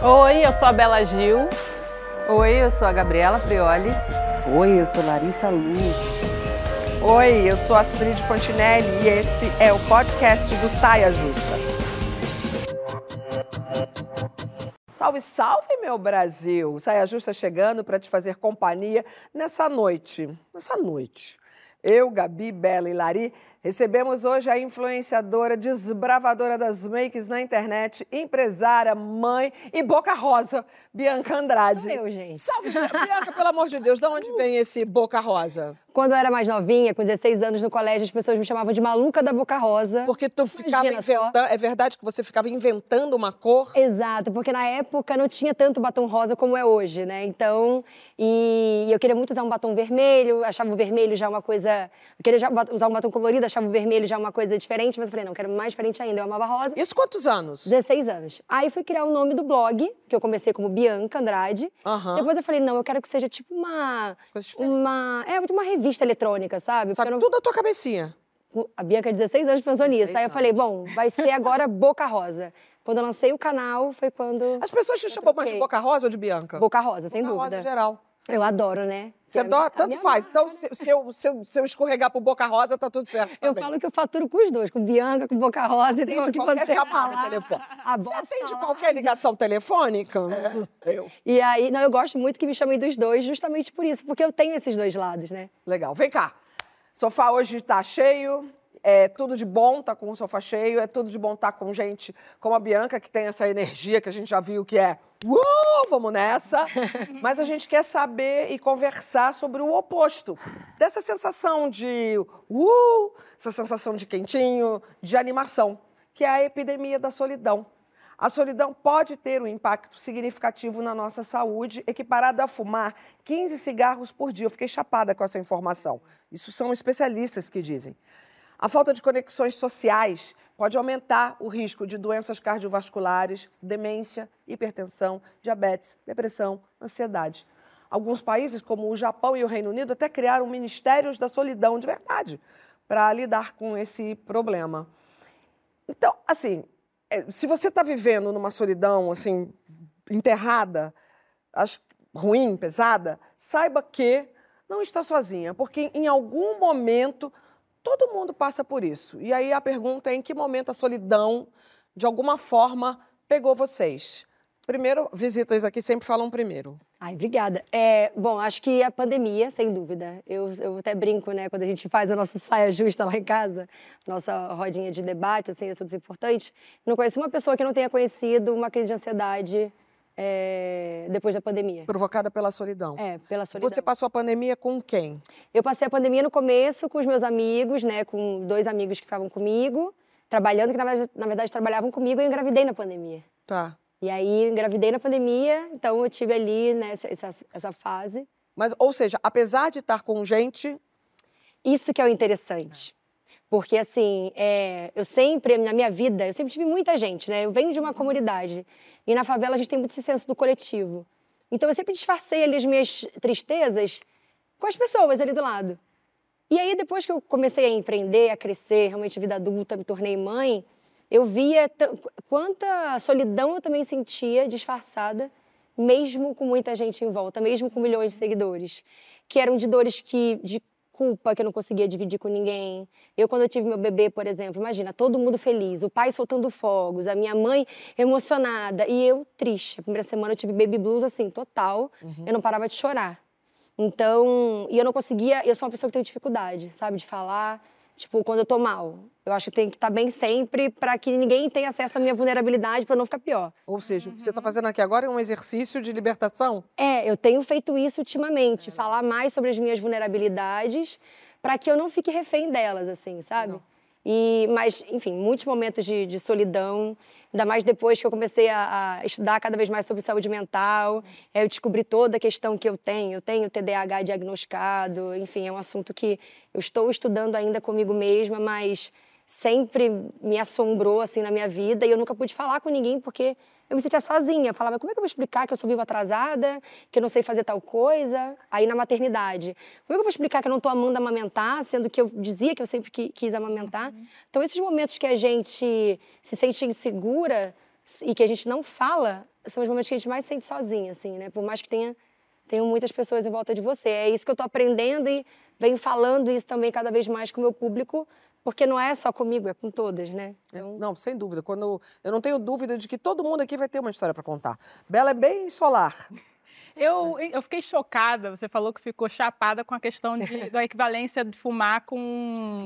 Oi, eu sou a Bela Gil. Oi, eu sou a Gabriela Prioli. Oi, eu sou Larissa Luz. Oi, eu sou Astrid Fontinelli e esse é o podcast do Saia Justa. Salve, salve, meu Brasil! Saia Justa chegando para te fazer companhia nessa noite. Nessa noite. Eu, Gabi, Bela e Lari recebemos hoje a influenciadora, desbravadora das makes na internet, empresária, mãe e boca rosa, Bianca Andrade. Sou eu, gente. Salve, Bianca, pelo amor de Deus, de onde vem esse boca rosa? Quando eu era mais novinha, com 16 anos no colégio, as pessoas me chamavam de maluca da boca rosa. Porque tu ficava inventando. É verdade que você ficava inventando uma cor? Exato, porque na época não tinha tanto batom rosa como é hoje, né? Então, e eu queria muito usar um batom vermelho, achava o vermelho já uma coisa. Eu queria já usar um batom colorido, achava o vermelho já uma coisa diferente, mas eu falei, não, quero mais diferente ainda, eu amava rosa. Isso quantos anos? 16 anos. Aí fui criar o nome do blog, que eu comecei como Bianca Andrade. Aham. Depois eu falei, não, eu quero que seja tipo uma. Coisa diferente. Uma. É, uma revista eletrônica, sabe? Sabe não- tudo da tua cabecinha. a Bianca, 16 anos, pensou nisso. 16 Aí eu falei, bom, vai ser agora Boca Rosa. Quando eu lancei o canal, foi quando. As pessoas te chamam mais de boca rosa ou de Bianca? Boca Rosa, sem Boca dúvida. rosa geral. Eu adoro, né? Você É adora, tanto faz. marca. Então, se, se eu, se, eu, se eu escorregar pro boca rosa, tá tudo certo. Eu também. falo que eu faturo com os dois, com Bianca, com Boca Rosa. Então, Atende que qualquer você chamada falar, telefone. a Você atende lá. qualquer ligação telefônica? Eu. E aí, não, eu gosto muito que me chamem dos dois, justamente por isso, porque eu tenho esses dois lados, né? Legal. Vem cá. Sofá hoje tá cheio. É tudo de bom tá com o sofá cheio. É tudo de bom tá com gente como a Bianca, que tem essa energia que a gente já viu que é. Uh, vamos nessa! Mas a gente quer saber e conversar sobre o oposto. Dessa sensação de uh, essa sensação de quentinho, de animação, que é a epidemia da solidão. A solidão pode ter um impacto significativo na nossa saúde, equiparado a fumar 15 cigarros por dia. Eu fiquei chapada com essa informação. Isso são especialistas que dizem. A falta de conexões sociais pode aumentar o risco de doenças cardiovasculares, demência, hipertensão, diabetes, depressão, ansiedade. Alguns países, como o Japão e o Reino Unido, até criaram ministérios da solidão de verdade para lidar com esse problema. Então, assim, é, se você está vivendo numa solidão assim enterrada, acho ruim, pesada, saiba que não está sozinha, porque em algum momento todo mundo passa por isso. E aí a pergunta é em que momento a solidão, de alguma forma, pegou vocês? Primeiro, visitas aqui sempre falam primeiro. Ai, obrigada. É, bom, acho que a pandemia, sem dúvida. Eu, eu até brinco, né, quando a gente faz a nossa saia justa lá em casa, nossa rodinha de debate, assim, assuntos importantes. Não conheço uma pessoa que não tenha conhecido uma crise de ansiedade é, depois da pandemia. Provocada pela solidão. É, pela solidão. Você passou a pandemia com quem? Eu passei a pandemia no começo com os meus amigos, né, com dois amigos que ficavam comigo, trabalhando, que na verdade, na verdade trabalhavam comigo, e eu engravidei na pandemia. Tá. E aí, eu engravidei na pandemia, então eu tive ali, né, essa, essa, essa fase. Mas, ou seja, apesar de estar com gente, Isso que é o interessante. Porque, assim, é, eu sempre, na minha vida, eu sempre tive muita gente, né? Eu venho de uma comunidade. E na favela a gente tem muito esse senso do coletivo. Então eu sempre disfarcei ali as minhas tristezas com as pessoas ali do lado. E aí, depois que eu comecei a empreender, a crescer, realmente vida adulta, me tornei mãe, eu via quanta solidão eu também sentia disfarçada, mesmo com muita gente em volta, mesmo com milhões de seguidores, que eram de dores que de culpa que eu não conseguia dividir com ninguém. Eu quando eu tive meu bebê, por exemplo, imagina, todo mundo feliz, o pai soltando fogos, a minha mãe emocionada e eu triste. A primeira semana eu tive baby blues assim, total. Eu não parava de chorar. Então, e eu não conseguia, eu sou uma pessoa que tem dificuldade, sabe, de falar, tipo, quando eu tô mal. Eu acho que tem que estar bem sempre para que ninguém tenha acesso à minha vulnerabilidade para não ficar pior. ou seja, o que você está fazendo aqui agora é um exercício de libertação? É, eu tenho feito isso ultimamente, falar mais sobre as minhas vulnerabilidades para que eu não fique refém delas, assim, sabe? E, mas, enfim, muitos momentos de, de solidão, ainda mais depois que eu comecei a, a estudar cada vez mais sobre saúde mental, é, eu descobri toda a questão que eu tenho. Eu tenho TDAH diagnosticado, enfim, é um assunto que eu estou estudando ainda comigo mesma, mas sempre me assombrou assim na minha vida e eu nunca pude falar com ninguém porque eu me sentia sozinha. Falava, como é que eu vou explicar que eu sou viva atrasada, que eu não sei fazer tal coisa? Aí na maternidade, como é que eu vou explicar que eu não estou amando amamentar, sendo que eu dizia que eu sempre qui- quis amamentar? Então esses momentos que a gente se sente insegura e que a gente não fala, são os momentos que a gente mais sente sozinha, assim, né? Por mais que tenha tenho muitas pessoas em volta de você. É isso que eu estou aprendendo e venho falando isso também cada vez mais com o meu público, porque não é só comigo, é com todas, né? Então... Não, sem dúvida. Quando eu não tenho dúvida de que todo mundo aqui vai ter uma história para contar. Bela é bem solar. Eu, eu fiquei chocada. Você falou que ficou chapada com a questão de, da equivalência de fumar com.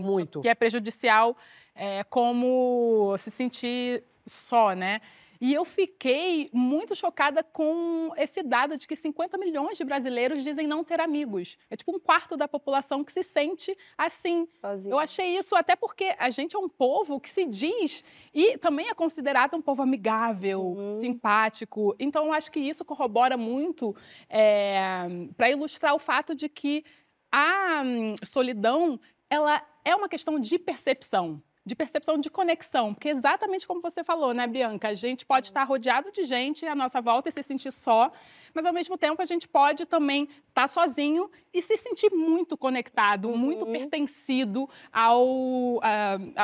Muito. Que é prejudicial, é, como se sentir só, né? E eu fiquei muito chocada com esse dado de que 50 milhões de brasileiros dizem não ter amigos. É tipo um quarto da população que se sente assim. Sozinho. Eu achei isso até porque a gente é um povo que se diz e também é considerado um povo amigável, uhum. simpático. Então, eu acho que isso corrobora muito é, para ilustrar o fato de que a hum, solidão ela é uma questão de percepção de percepção de conexão, porque exatamente como você falou, né, Bianca? A gente pode estar rodeado de gente à nossa volta e se sentir só, mas ao mesmo tempo a gente pode também estar sozinho e se sentir muito conectado, uhum. muito pertencido ao, uh,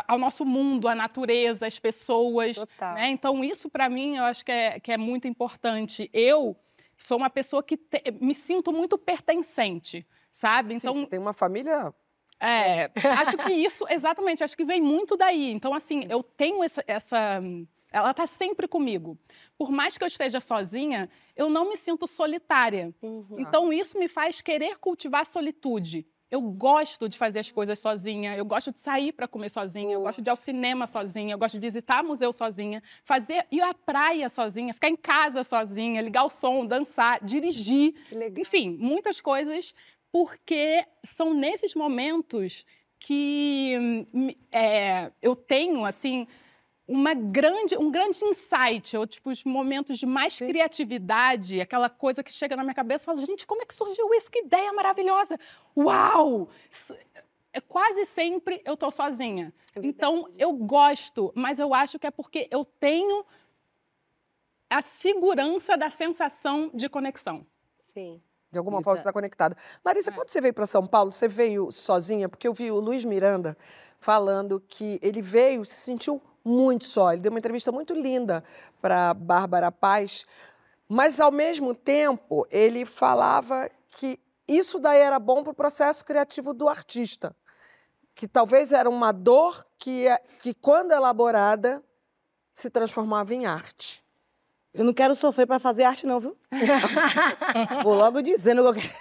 ao nosso mundo, à natureza, às pessoas. Né? Então, isso para mim eu acho que é, que é muito importante. Eu sou uma pessoa que te, me sinto muito pertencente, sabe? Então, Sim, você tem uma família é, acho que isso, exatamente, acho que vem muito daí. Então, assim, eu tenho essa. essa ela está sempre comigo. Por mais que eu esteja sozinha, eu não me sinto solitária. Uhum. Então, isso me faz querer cultivar a solitude. Eu gosto de fazer as coisas sozinha, eu gosto de sair para comer sozinha, eu gosto de ir ao cinema sozinha, eu gosto de visitar museu sozinha, fazer ir à praia sozinha, ficar em casa sozinha, ligar o som, dançar, dirigir, enfim, muitas coisas porque são nesses momentos que hum, é, eu tenho, assim, uma grande, um grande insight, ou tipo, os momentos de mais Sim. criatividade, aquela coisa que chega na minha cabeça e falo, gente, como é que surgiu isso? Que ideia maravilhosa! Uau! É, quase sempre eu estou sozinha. É então, eu gosto, mas eu acho que é porque eu tenho a segurança da sensação de conexão. Sim. De alguma forma você está conectada. Larissa, é. quando você veio para São Paulo, você veio sozinha? Porque eu vi o Luiz Miranda falando que ele veio, se sentiu muito só. Ele deu uma entrevista muito linda para Bárbara Paz, mas ao mesmo tempo ele falava que isso daí era bom para o processo criativo do artista, que talvez era uma dor que, é, que quando elaborada se transformava em arte. Eu não quero sofrer para fazer arte, não, viu? Vou logo dizendo que eu quero.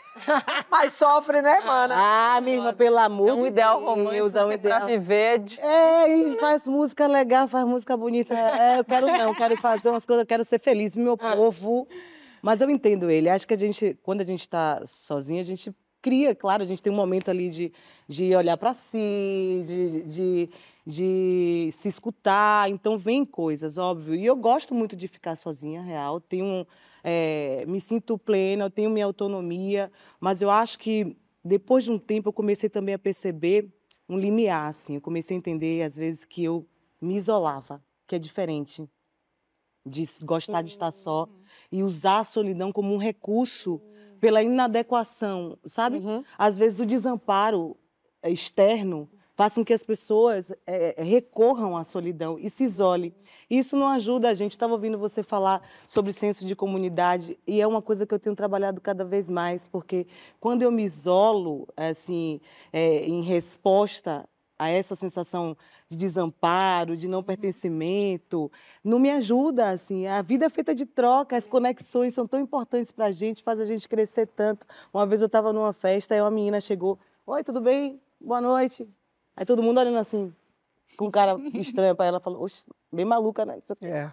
Mas sofre, né, mana? Ah, minha irmã, pelo amor é um ideal romântico é um ideal. pra viver. De... É, e faz música legal, faz música bonita. É, eu quero não, eu quero fazer umas coisas, eu quero ser feliz, meu ah. povo. Mas eu entendo ele. Acho que a gente, quando a gente está sozinha, a gente cria, claro, a gente tem um momento ali de, de olhar para si, de, de de se escutar. Então, vem coisas, óbvio. E eu gosto muito de ficar sozinha, real. Tenho, é, me sinto plena, eu tenho minha autonomia, mas eu acho que depois de um tempo eu comecei também a perceber um limiar, assim. Eu comecei a entender, às vezes, que eu me isolava, que é diferente de gostar de estar só uhum. e usar a solidão como um recurso pela inadequação, sabe? Uhum. Às vezes o desamparo externo faz com que as pessoas é, recorram à solidão e se isolem. Isso não ajuda a gente. Estava ouvindo você falar sobre senso de comunidade e é uma coisa que eu tenho trabalhado cada vez mais, porque quando eu me isolo, assim, é, em resposta a essa sensação de desamparo, de não pertencimento, não me ajuda, assim. A vida é feita de troca, as conexões são tão importantes para a gente, faz a gente crescer tanto. Uma vez eu estava numa festa e uma menina chegou, oi, tudo bem? Boa noite. Aí todo mundo olhando assim, com um cara estranho pra ela, falou, oxe, bem maluca, né? É.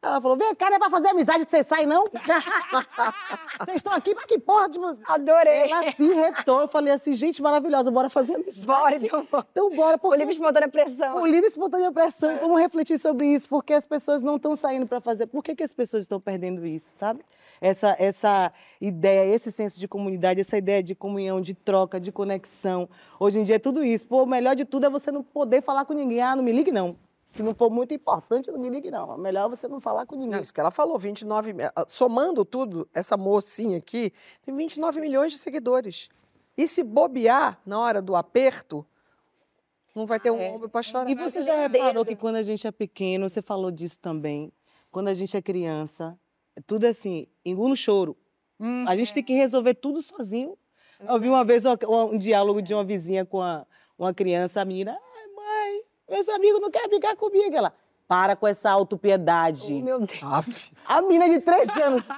Ela falou, vem cá, não é pra fazer amizade que você sai, não? Vocês estão aqui pra que porra? Tipo... Adorei. Ela se retou. Eu falei assim, gente maravilhosa, bora fazer amizade. Bora, então. Então bora. Por livre espontânea pressão. Por livre espontânea pressão. Vamos refletir sobre isso, porque as pessoas não estão saindo para fazer. Por que, que as pessoas estão perdendo isso, sabe? Essa, essa ideia, esse senso de comunidade, essa ideia de comunhão, de troca, de conexão. Hoje em dia é tudo isso. Pô, o melhor de tudo é você não poder falar com ninguém. Ah, não me ligue, não. Se não for muito importante, não me ligue, não. É melhor você não falar com ninguém. Não, isso que ela falou, 29... Ah, somando tudo, essa mocinha aqui tem 29 milhões de seguidores. E se bobear na hora do aperto, não vai ter um é. ombro para chorar. E você já reparou que quando a gente é pequeno, você falou disso também, quando a gente é criança, tudo é assim, engula o choro. Hum, a gente é. tem que resolver tudo sozinho. Eu vi uma vez um, um diálogo de uma vizinha com a, uma criança, a menina, ai, mãe, meus amigos não querem brincar comigo. Ela, para com essa autopiedade. Oh, meu Deus. A mina de três anos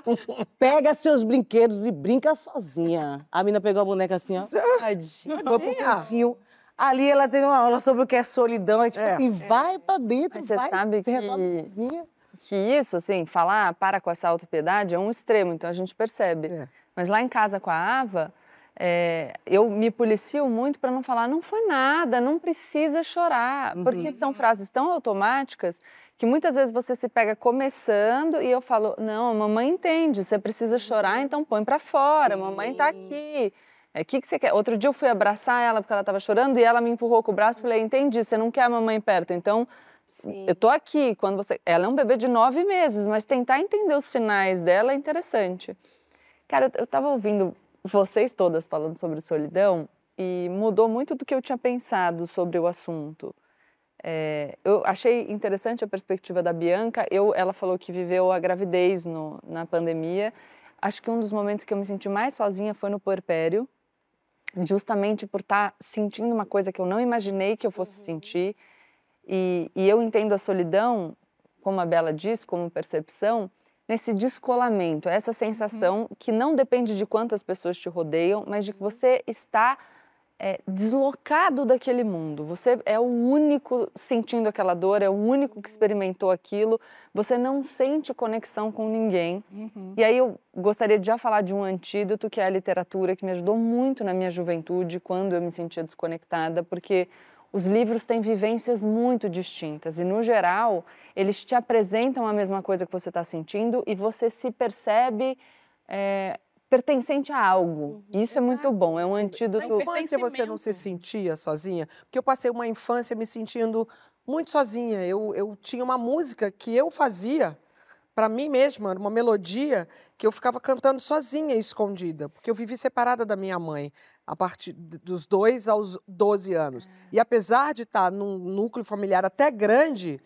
pega seus brinquedos e brinca sozinha. A mina pegou a boneca assim, ó. Tadinha. Foi pro cantinho. Ali ela tem uma aula sobre o que é solidão. É tipo é. assim, vai pra dentro, Mas você vai, sabe que... resolve sozinha. Que isso, assim, falar para com essa autopiedade é um extremo, então a gente percebe. É. Mas lá em casa com a Ava, é, eu me policio muito para não falar, não foi nada, não precisa chorar. Uhum. Porque são frases tão automáticas que muitas vezes você se pega começando e eu falo, não, a mamãe entende, você precisa chorar, então põe para fora, a mamãe está aqui. É, que, que você quer? Outro dia eu fui abraçar ela porque ela estava chorando e ela me empurrou com o braço e falei, entendi, você não quer a mamãe perto, então Sim. eu tô aqui. Quando você, ela é um bebê de nove meses, mas tentar entender os sinais dela é interessante. Cara, eu estava ouvindo vocês todas falando sobre solidão e mudou muito do que eu tinha pensado sobre o assunto. É, eu achei interessante a perspectiva da Bianca. Eu, ela falou que viveu a gravidez no, na pandemia. Acho que um dos momentos que eu me senti mais sozinha foi no puerpério, justamente por estar tá sentindo uma coisa que eu não imaginei que eu fosse uhum. sentir. E, e eu entendo a solidão, como a Bela disse, como percepção, nesse descolamento, essa sensação uhum. que não depende de quantas pessoas te rodeiam, mas de que você está é, deslocado daquele mundo. Você é o único sentindo aquela dor, é o único que experimentou aquilo. Você não sente conexão com ninguém. Uhum. E aí eu gostaria de já falar de um antídoto que é a literatura, que me ajudou muito na minha juventude, quando eu me sentia desconectada, porque os livros têm vivências muito distintas e, no geral, eles te apresentam a mesma coisa que você está sentindo e você se percebe é, pertencente a algo. Uhum. Isso é muito bom, é um antídoto. Na infância você não se sentia sozinha? Porque eu passei uma infância me sentindo muito sozinha. Eu, eu tinha uma música que eu fazia para mim mesma, uma melodia que eu ficava cantando sozinha, escondida, porque eu vivi separada da minha mãe a partir dos dois aos 12 anos. É. E apesar de estar num núcleo familiar até grande,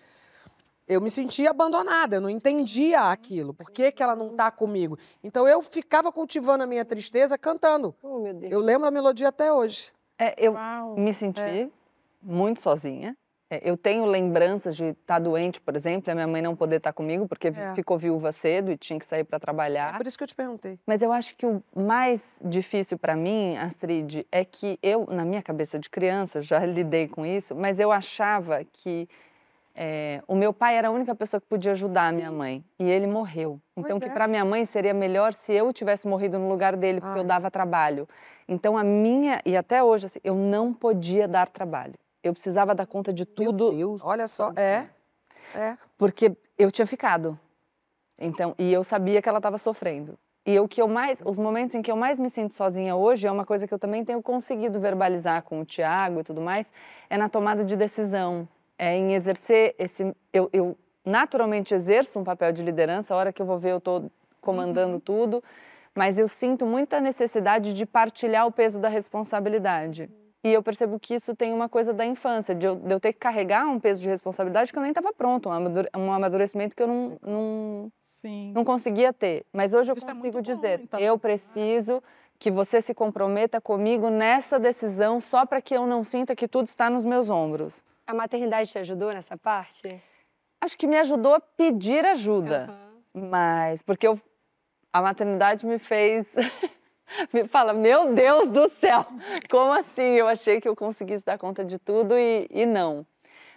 eu me sentia abandonada, eu não entendia uhum. aquilo. Por que, que ela não está comigo? Então eu ficava cultivando a minha tristeza cantando. Oh, eu lembro a melodia até hoje. É, eu Uau. me senti é. muito sozinha. É, eu tenho lembranças de estar tá doente, por exemplo, e a minha mãe não poder estar tá comigo porque é. ficou viúva cedo e tinha que sair para trabalhar. É por isso que eu te perguntei. Mas eu acho que o mais difícil para mim, Astrid, é que eu, na minha cabeça de criança, já lidei com isso, mas eu achava que é, o meu pai era a única pessoa que podia ajudar a minha mãe e ele morreu. Então, pois que é. para minha mãe seria melhor se eu tivesse morrido no lugar dele, porque Ai. eu dava trabalho. Então, a minha, e até hoje, assim, eu não podia dar trabalho. Eu precisava dar conta de tudo. Meu Deus, olha só, é. É. Porque eu tinha ficado. Então, e eu sabia que ela estava sofrendo. E o que eu mais, os momentos em que eu mais me sinto sozinha hoje é uma coisa que eu também tenho conseguido verbalizar com o Tiago e tudo mais, é na tomada de decisão, é em exercer esse, eu, eu naturalmente exerço um papel de liderança. A hora que eu vou ver eu estou comandando uhum. tudo, mas eu sinto muita necessidade de partilhar o peso da responsabilidade. E eu percebo que isso tem uma coisa da infância, de eu, de eu ter que carregar um peso de responsabilidade que eu nem estava pronto, um amadurecimento que eu não, não, não conseguia ter. Mas hoje eu isso é consigo é dizer, bom, então. eu preciso que você se comprometa comigo nessa decisão só para que eu não sinta que tudo está nos meus ombros. A maternidade te ajudou nessa parte? Acho que me ajudou a pedir ajuda. Uhum. Mas, porque eu, a maternidade me fez me fala, meu Deus do céu, como assim? Eu achei que eu conseguisse dar conta de tudo e, e não.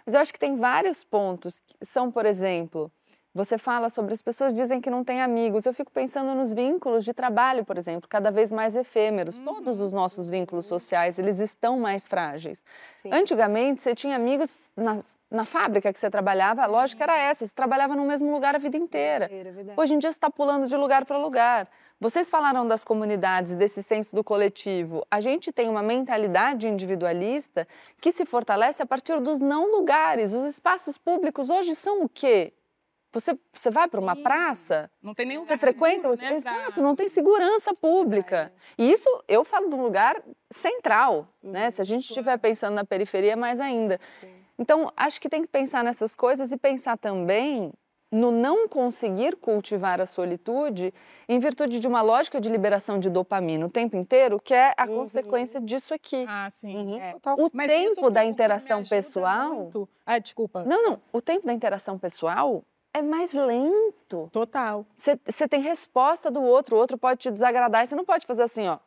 Mas eu acho que tem vários pontos. São, por exemplo, você fala sobre as pessoas dizem que não têm amigos. Eu fico pensando nos vínculos de trabalho, por exemplo, cada vez mais efêmeros. Uhum. Todos os nossos vínculos sociais, eles estão mais frágeis. Sim. Antigamente, você tinha amigos na, na fábrica que você trabalhava, a lógica era essa, você trabalhava no mesmo lugar a vida inteira. Hoje em dia você está pulando de lugar para lugar. Vocês falaram das comunidades, desse senso do coletivo. A gente tem uma mentalidade individualista que se fortalece a partir dos não lugares. Os espaços públicos hoje são o quê? Você, você vai para uma Sim. praça, não tem nenhum você frequenta, né, exato, não tem segurança pública. É. E isso eu falo de um lugar central, uhum. né? Se a gente estiver pensando na periferia, mais ainda. Sim. Então, acho que tem que pensar nessas coisas e pensar também no não conseguir cultivar a solitude em virtude de uma lógica de liberação de dopamina o tempo inteiro, que é a uhum. consequência disso aqui. Ah, sim. Uhum. É. O Mas tempo da interação pessoal. Muito. Ah, desculpa. Não, não. O tempo da interação pessoal é mais lento. Total. Você tem resposta do outro, o outro pode te desagradar e você não pode fazer assim, ó.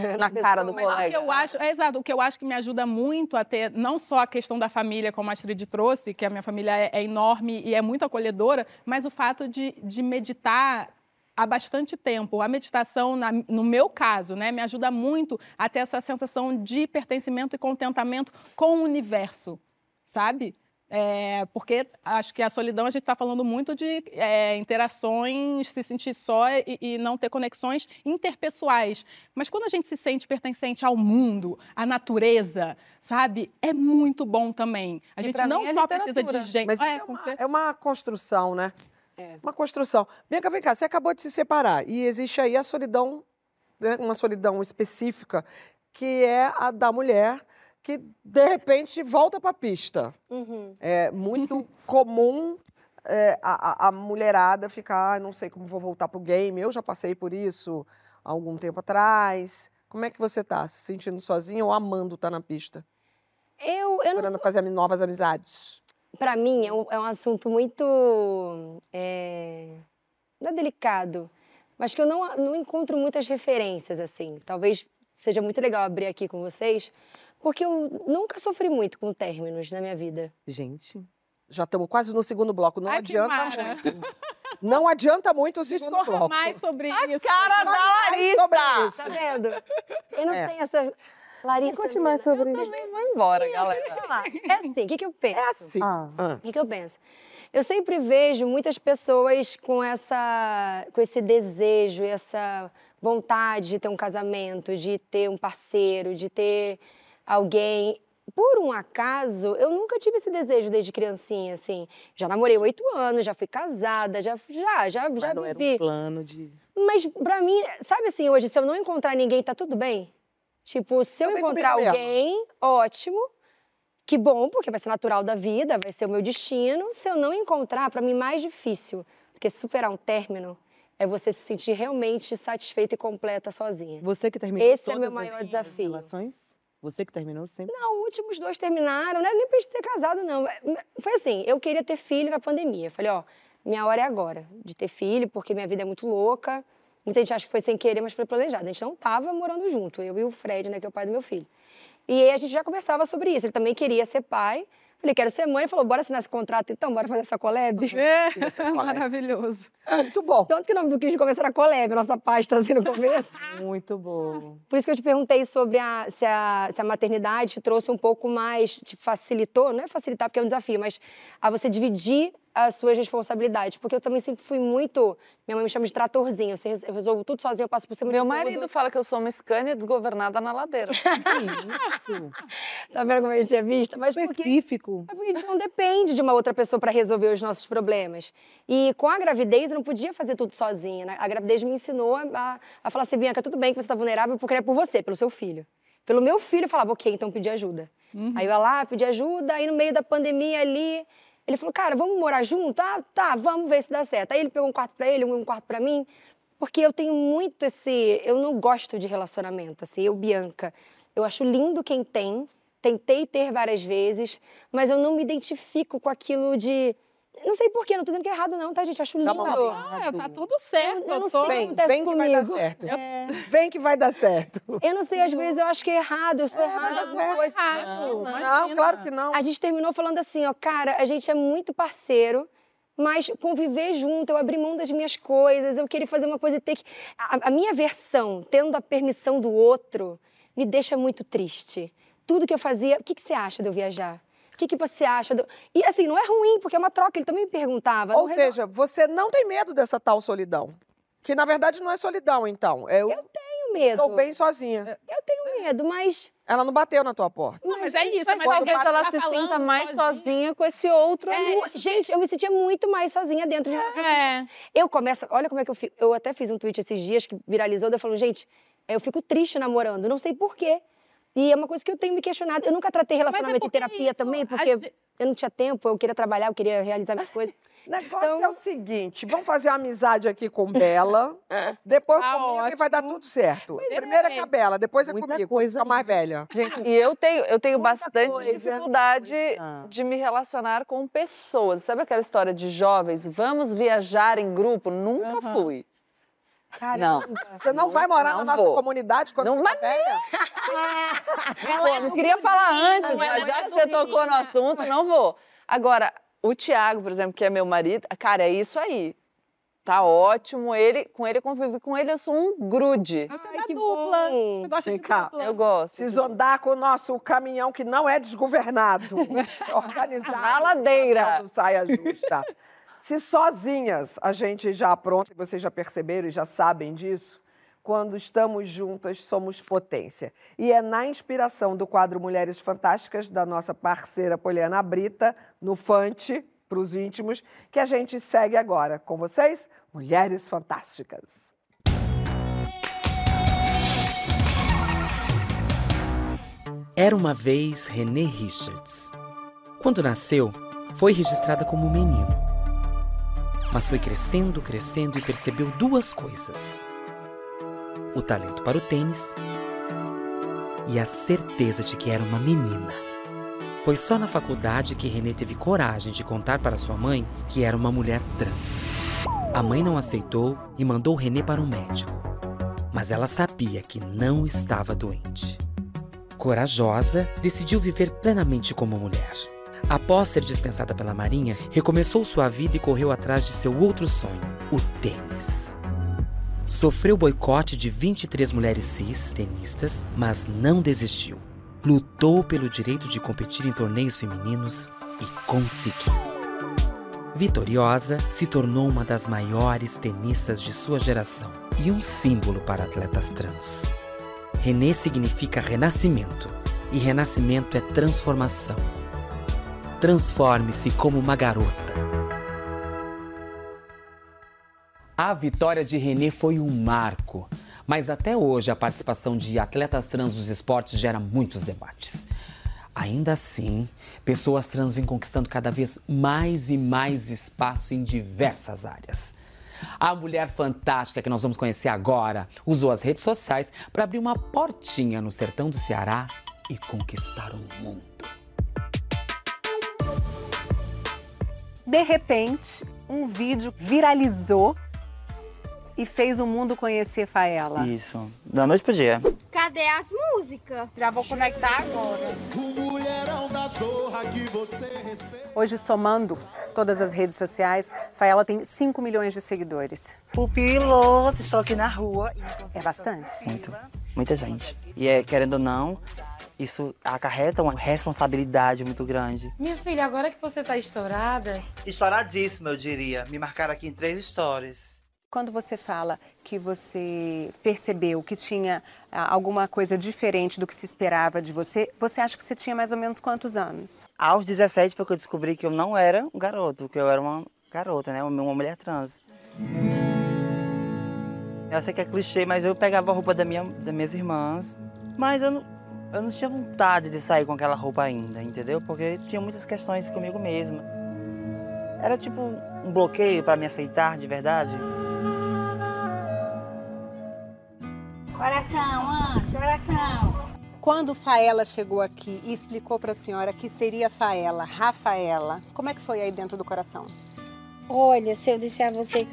na cara do colega. O que eu acho, é exato, o que eu acho que me ajuda muito a ter não só a questão da família, como a Astrid trouxe, que a minha família é, é enorme e é muito acolhedora, mas o fato de, de meditar há bastante tempo. A meditação, na, no meu caso, né, me ajuda muito a ter essa sensação de pertencimento e contentamento com o universo, sabe? É, porque acho que a solidão a gente está falando muito de é, interações, se sentir só e, e, não ter conexões interpessoais. Mas quando a gente se sente pertencente ao mundo, à natureza, sabe, é muito bom também. A e gente não é só precisa de gente. Mas é, é, uma, é uma construção, né? É. Uma construção. Bianca, vem cá, você acabou de se separar e existe aí a solidão, né, uma solidão específica, que é a da mulher que de repente volta para a pista. Uhum. É muito comum é, a, a, mulherada ficar, ah, não sei como vou voltar para o game. Eu já passei por isso há algum tempo atrás. Como é que você está? Se sentindo sozinha ou amando estar tá na pista? Eu, eu Procurando não... fazer novas amizades. Para mim é um, é um, assunto muito é... não é delicado, mas que eu não, não encontro muitas referências assim. Talvez seja muito legal abrir aqui com vocês, porque eu nunca sofri muito com términos na minha vida. Gente, já estamos quase no segundo bloco. Não Ai, adianta muito. Não adianta muito o segundo Discorra bloco. mais sobre A isso. cara da Larissa! Sobre isso. Tá vendo? Eu não é. tenho essa... Larissa... Conte mais sobre eu isso. Eu também vou embora, galera. É assim, o que, que eu penso? É assim. Ah. O que, que eu penso? Eu sempre vejo muitas pessoas com, essa, com esse desejo, essa vontade de ter um casamento, de ter um parceiro, de ter alguém. Por um acaso, eu nunca tive esse desejo desde criancinha, assim. Já namorei oito anos, já fui casada, já já já, Mas já não vivi. Era um plano de. Mas pra mim, sabe assim, hoje, se eu não encontrar ninguém, tá tudo bem? Tipo, se eu encontrar alguém, mesmo. ótimo. Que bom, porque vai ser natural da vida, vai ser o meu destino. Se eu não encontrar, para mim, mais difícil do que superar um término é você se sentir realmente satisfeita e completa sozinha. Você que terminou Esse é meu maior desafio. Relações? Você que terminou sempre? Não, os últimos dois terminaram, não era nem pra gente ter casado, não. Foi assim, eu queria ter filho na pandemia. Eu falei, ó, minha hora é agora de ter filho, porque minha vida é muito louca. Muita gente acha que foi sem querer, mas foi planejado. A gente não tava morando junto, eu e o Fred, né, que é o pai do meu filho. E aí a gente já conversava sobre isso. Ele também queria ser pai. Falei, quero ser mãe. Ele falou, bora assinar esse contrato então, bora fazer essa collab. É, maravilhoso. Muito bom. Tanto que o nome do Cris começo era collab, nossa pasta assim no começo. Muito bom. Por isso que eu te perguntei sobre a, se, a, se a maternidade te trouxe um pouco mais, te facilitou, não é facilitar porque é um desafio, mas a você dividir as suas responsabilidades. Porque eu também sempre fui muito. Minha mãe me chama de tratorzinho. Eu resolvo tudo sozinha, eu passo por cima Meu de tudo. Meu marido fala que eu sou uma Scania desgovernada na ladeira. isso. tá vendo como a gente é vista? Mas Específico. Porque, porque a gente não depende de uma outra pessoa para resolver os nossos problemas. E com a gravidez, eu não podia fazer tudo sozinha. Né? A gravidez me ensinou a, a falar assim: Bianca, tudo bem que você está vulnerável porque é por você, pelo seu filho. Pelo meu filho, eu falava, ok, então pedi ajuda. Uhum. Aí eu ia lá, pedi ajuda, aí no meio da pandemia ali, ele falou, cara, vamos morar junto? Ah, tá, vamos ver se dá certo. Aí ele pegou um quarto para ele, um quarto para mim, porque eu tenho muito esse. Eu não gosto de relacionamento, assim, eu, Bianca. Eu acho lindo quem tem, tentei ter várias vezes, mas eu não me identifico com aquilo de não sei porquê, não tô dizendo que é errado, não, tá, gente? Acho lindo. Tá, ah, tá tudo certo. Eu, eu não tô... Vem, vem que vai dar certo. É. Vem que vai dar certo. Eu não sei, às vezes eu acho que é errado, eu sou é, errada alguma coisa. Não, não, não, claro que não. A gente terminou falando assim, ó, cara, a gente é muito parceiro, mas conviver junto, eu abri mão das minhas coisas, eu queria fazer uma coisa e ter que. A, a minha versão, tendo a permissão do outro, me deixa muito triste. Tudo que eu fazia. O que, que você acha de eu viajar? O que, que você acha? Do... E assim, não é ruim, porque é uma troca, ele também me perguntava. Ou seja, você não tem medo dessa tal solidão. Que na verdade não é solidão, então. É eu... eu tenho medo. Estou bem sozinha. Eu tenho medo, mas. Ela não bateu na tua porta. Não, mas é isso. Mas, mas talvez ela tá se sinta mais sozinha. sozinha com esse outro é. Gente, eu me sentia muito mais sozinha dentro de você. É. Eu começo. Olha como é que eu fico. Eu até fiz um tweet esses dias que viralizou, eu falando, gente, eu fico triste namorando, não sei por quê. E é uma coisa que eu tenho me questionado. Eu nunca tratei é relacionamento é em terapia isso, também, porque eu não tinha tempo, eu queria trabalhar, eu queria realizar minhas coisas. O negócio então... é o seguinte: vamos fazer uma amizade aqui com Bela, depois ah, comigo ótimo. e vai dar tudo certo. Pois Primeiro é. é com a Bela, depois é Muita comigo, coisa mais velha. Gente, e eu tenho, eu tenho bastante coisa. dificuldade de me relacionar com pessoas. Sabe aquela história de jovens? Vamos viajar em grupo? Nunca uhum. fui. Caramba. Não. Você não vai morar não na nossa comunidade quando não, mas... velha? não, não queria falar antes, mas já que você tocou no assunto, não vou. Agora, o Tiago, por exemplo, que é meu marido, cara, é isso aí. Tá ótimo, ele, com ele convivi com ele, eu sou um grude. Você é que dupla. Você gosta Vem de cá. dupla. Eu gosto. Se andar com o nosso caminhão que não é desgovernado, organizado. Na ladeira. Saia justa. Se sozinhas a gente já apronta, vocês já perceberam e já sabem disso, quando estamos juntas somos potência. E é na inspiração do quadro Mulheres Fantásticas, da nossa parceira Poliana Brita, no Fante, para os íntimos, que a gente segue agora. Com vocês, Mulheres Fantásticas. Era uma vez René Richards. Quando nasceu, foi registrada como menino mas foi crescendo, crescendo e percebeu duas coisas: o talento para o tênis e a certeza de que era uma menina. Foi só na faculdade que René teve coragem de contar para sua mãe que era uma mulher trans. A mãe não aceitou e mandou René para um médico. Mas ela sabia que não estava doente. Corajosa, decidiu viver plenamente como mulher. Após ser dispensada pela Marinha, recomeçou sua vida e correu atrás de seu outro sonho, o tênis. Sofreu boicote de 23 mulheres cis tenistas, mas não desistiu. Lutou pelo direito de competir em torneios femininos e conseguiu. Vitoriosa, se tornou uma das maiores tenistas de sua geração e um símbolo para atletas trans. Renê significa renascimento, e renascimento é transformação Transforme-se como uma garota. A vitória de René foi um marco, mas até hoje a participação de atletas trans nos esportes gera muitos debates. Ainda assim, pessoas trans vêm conquistando cada vez mais e mais espaço em diversas áreas. A mulher fantástica que nós vamos conhecer agora usou as redes sociais para abrir uma portinha no sertão do Ceará e conquistar o mundo. De repente, um vídeo viralizou e fez o mundo conhecer Faela. Isso, da noite pro dia. Cadê as músicas? Já vou conectar agora. Hoje, somando todas as redes sociais, Faela tem 5 milhões de seguidores. Pupiloso, estou aqui na rua. É bastante? Muito, muita gente. E é, querendo ou não, isso acarreta uma responsabilidade muito grande. Minha filha, agora que você tá estourada. Estouradíssima, eu diria. Me marcaram aqui em três stories. Quando você fala que você percebeu que tinha ah, alguma coisa diferente do que se esperava de você, você acha que você tinha mais ou menos quantos anos? Aos 17 foi que eu descobri que eu não era um garoto, que eu era uma garota, né? Uma mulher trans. Eu sei que é clichê, mas eu pegava a roupa da minha, das minhas irmãs, mas eu não, eu não tinha vontade de sair com aquela roupa ainda, entendeu? Porque tinha muitas questões comigo mesma. Era tipo um bloqueio para me aceitar de verdade. Coração, Ana, coração. Quando Faela chegou aqui e explicou para a senhora que seria Faela, Rafaela, como é que foi aí dentro do coração? Olha, se eu disser a você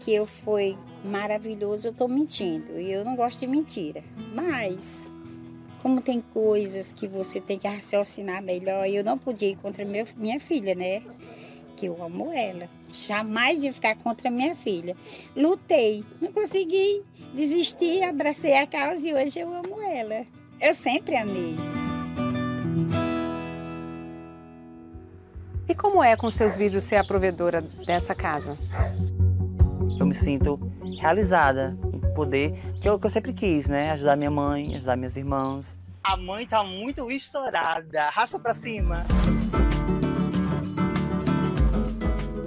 que eu fui maravilhoso, eu estou mentindo. E eu não gosto de mentira. Mas como tem coisas que você tem que raciocinar melhor, eu não podia ir contra meu, minha filha, né? Que eu amo ela. Jamais ia ficar contra minha filha. Lutei, não consegui, desisti, abracei a causa e hoje eu amo ela. Eu sempre amei. E como é com seus vídeos ser a provedora dessa casa? Eu me sinto realizada poder, que eu, que eu sempre quis, né? Ajudar minha mãe, ajudar minhas irmãs. A mãe tá muito estourada. Raça pra cima.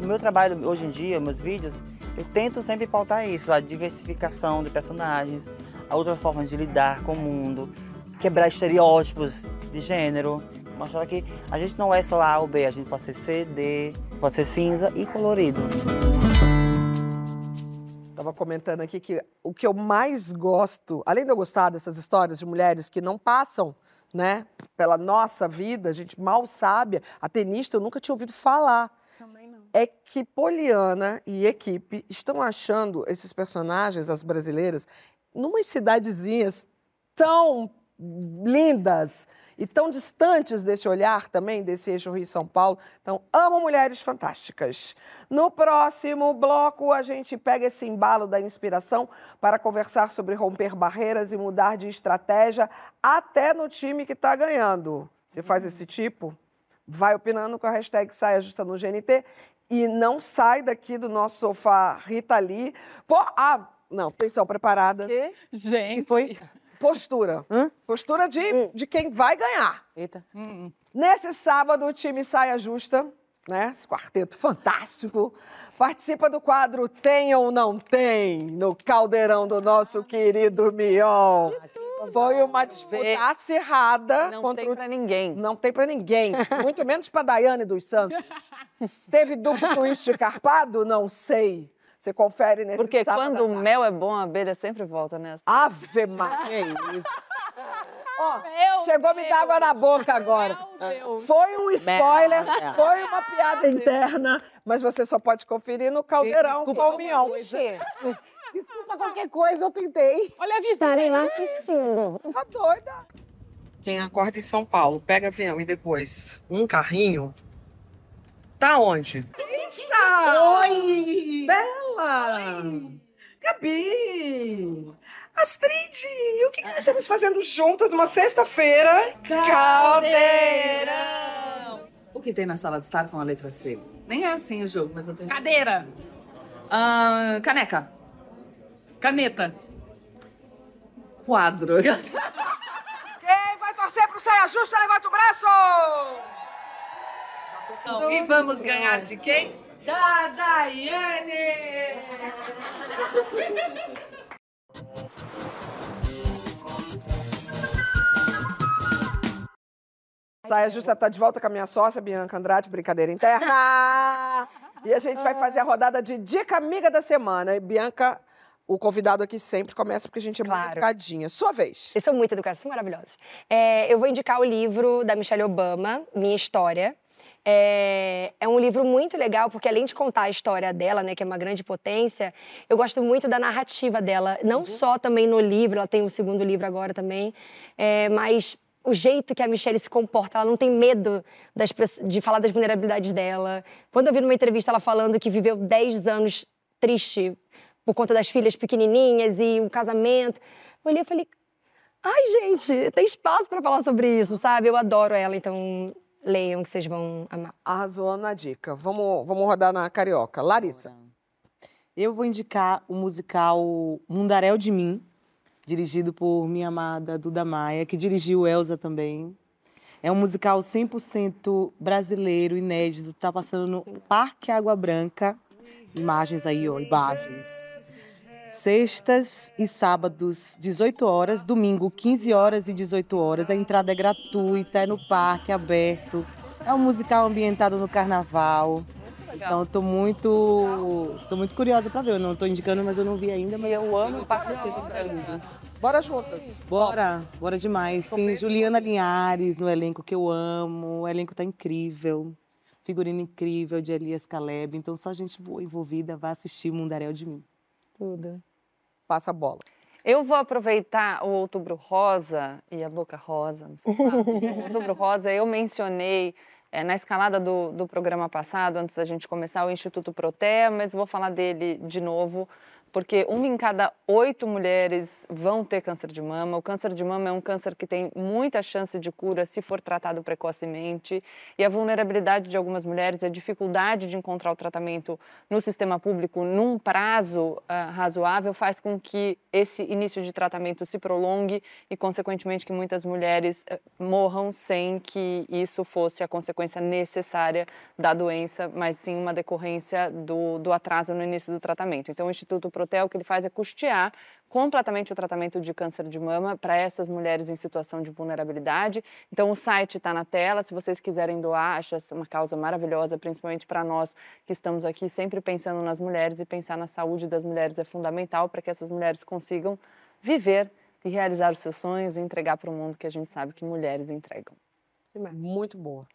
No meu trabalho hoje em dia, meus vídeos, eu tento sempre pautar isso, a diversificação de personagens, outras formas de lidar com o mundo, quebrar estereótipos de gênero. mostrar que a gente não é só A ou B, a gente pode ser C, D, pode ser cinza e colorido. Estava comentando aqui que o que eu mais gosto, além de eu gostar dessas histórias de mulheres que não passam né, pela nossa vida, a gente mal sabe, a tenista eu nunca tinha ouvido falar. Também não. É que Poliana e equipe estão achando esses personagens, as brasileiras, numas cidadezinhas tão lindas e tão distantes desse olhar também, desse eixo Rio-São Paulo. Então, amo mulheres fantásticas. No próximo bloco, a gente pega esse embalo da inspiração para conversar sobre romper barreiras e mudar de estratégia até no time que está ganhando. Você faz esse tipo? Vai opinando com a hashtag Saia Justa no GNT e não sai daqui do nosso sofá Rita Lee. Pô, ah, não, atenção, preparadas. Gente. foi? Postura. Postura de, de quem vai ganhar. Eita. Nesse sábado, o time Saia Justa, né? Esse quarteto fantástico, participa do quadro Tem ou Não Tem, no caldeirão do nosso querido Mion. Foi uma disputa acirrada. Não contra tem o- pra ninguém. Não tem pra ninguém. Muito menos pra Daiane dos Santos. Teve duplo twist carpado? Não sei. Você confere nesse Porque sábado quando o mel é bom, a abelha sempre volta, né? Ave Maria. Ó, chegou a me dar água na boca agora. Foi um spoiler, Merda. foi uma piada interna, mas você só pode conferir no caldeirão Gente, com desculpa o Mion. Desculpa qualquer coisa, eu tentei. Olha a visão. Estarem lá assistindo. Tá doida? Quem acorda em São Paulo, pega avião e depois um carrinho, tá onde? Isa! Oi! Bela! Gabi! Astrid! O que, que nós estamos fazendo juntas numa sexta-feira? Caldeirão! O que tem na sala de estar com a letra C? Nem é assim o jogo, mas eu tenho. Cadeira. Ah, caneca. Caneta. Quadro. Quem vai torcer pro Saia Justa, levanta o braço! E vamos ganhar de quem? Da Daiane! Saia Justa tá de volta com a minha sócia, Bianca Andrade, brincadeira interna. e a gente vai fazer a rodada de Dica Amiga da Semana. E Bianca, o convidado aqui sempre começa porque a gente é muito Claro. educadinha. Sua vez. Vocês são muito educados, são maravilhosos. É, eu vou indicar o livro da Michelle Obama, Minha História. É, é um livro muito legal, porque além de contar a história dela, né, que é uma grande potência, eu gosto muito da narrativa dela. Não só também no livro, ela tem um segundo livro agora também, é, mas o jeito que a Michelle se comporta, ela não tem medo das de falar das vulnerabilidades dela. Quando eu vi numa entrevista ela falando que viveu 10 anos triste por conta das filhas pequenininhas e o casamento, eu olhei e falei, Ai, gente, tem espaço pra falar sobre isso, sabe? Eu adoro ela, então leiam que vocês vão amar. Arrasou na dica. Vamos, vamos rodar na carioca. Larissa. Eu vou indicar o musical Mundaréu de Mim, dirigido por minha amada Duda Maia, que dirigiu Elsa também. É um musical 100% brasileiro, inédito. Tá passando no Parque Água Branca. Imagens aí, ó, imagens. Sextas e sábados, 18 horas. Domingo, 15 horas e 18 horas. A entrada é gratuita, é no parque, aberto. É um musical ambientado no carnaval. Então, eu tô muito, tô muito curiosa para ver. Eu não tô indicando, mas eu não vi ainda. Mas eu amo o Parque. Bora juntas. Bora, bora demais. Tem Juliana Linhares no elenco que eu amo. O elenco tá incrível. Figurino incrível de Elias Caleb. Então, só gente boa envolvida. Vai assistir Mundaréu de mim. Tudo. Passa a bola. Eu vou aproveitar o Outubro Rosa e a Boca Rosa. Não sei falar. O Outubro Rosa, eu mencionei eh, na escalada do, do programa passado, antes da gente começar, o Instituto Protea, mas vou falar dele de novo, porque uma em cada oito mulheres vão ter câncer de mama. O câncer de mama é um câncer que tem muita chance de cura se for tratado precocemente. E a vulnerabilidade de algumas mulheres, a dificuldade de encontrar o tratamento no sistema público num prazo ah, razoável, faz com que esse início de tratamento se prolongue e, consequentemente, que muitas mulheres eh, morram sem que isso fosse a consequência necessária da doença, mas sim uma decorrência do, do atraso no início do tratamento. Então, o Instituto Protel, o que ele faz é custear completamente o tratamento de câncer de mama para essas mulheres em situação de vulnerabilidade. Então, o site está na tela. Se vocês quiserem doar, acho essa uma causa maravilhosa, principalmente para nós que estamos aqui sempre pensando nas mulheres e pensar na saúde das mulheres é fundamental para que essas mulheres consigam viver e realizar os seus sonhos e entregar para o mundo que a gente sabe que mulheres entregam. Muito boa.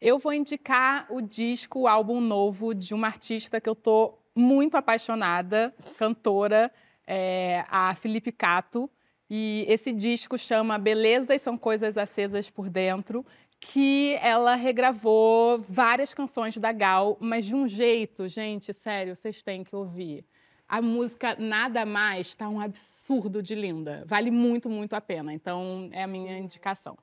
Eu vou indicar o disco, o álbum novo de uma artista que eu tô muito apaixonada, cantora, é, a Felipe Cato. E esse disco chama Belezas São Coisas Acesas por Dentro, que ela regravou várias canções da Gal, mas de um jeito, gente, sério, vocês têm que ouvir. A música Nada Mais está um absurdo de linda. Vale muito, muito a pena. Então, é a minha indicação.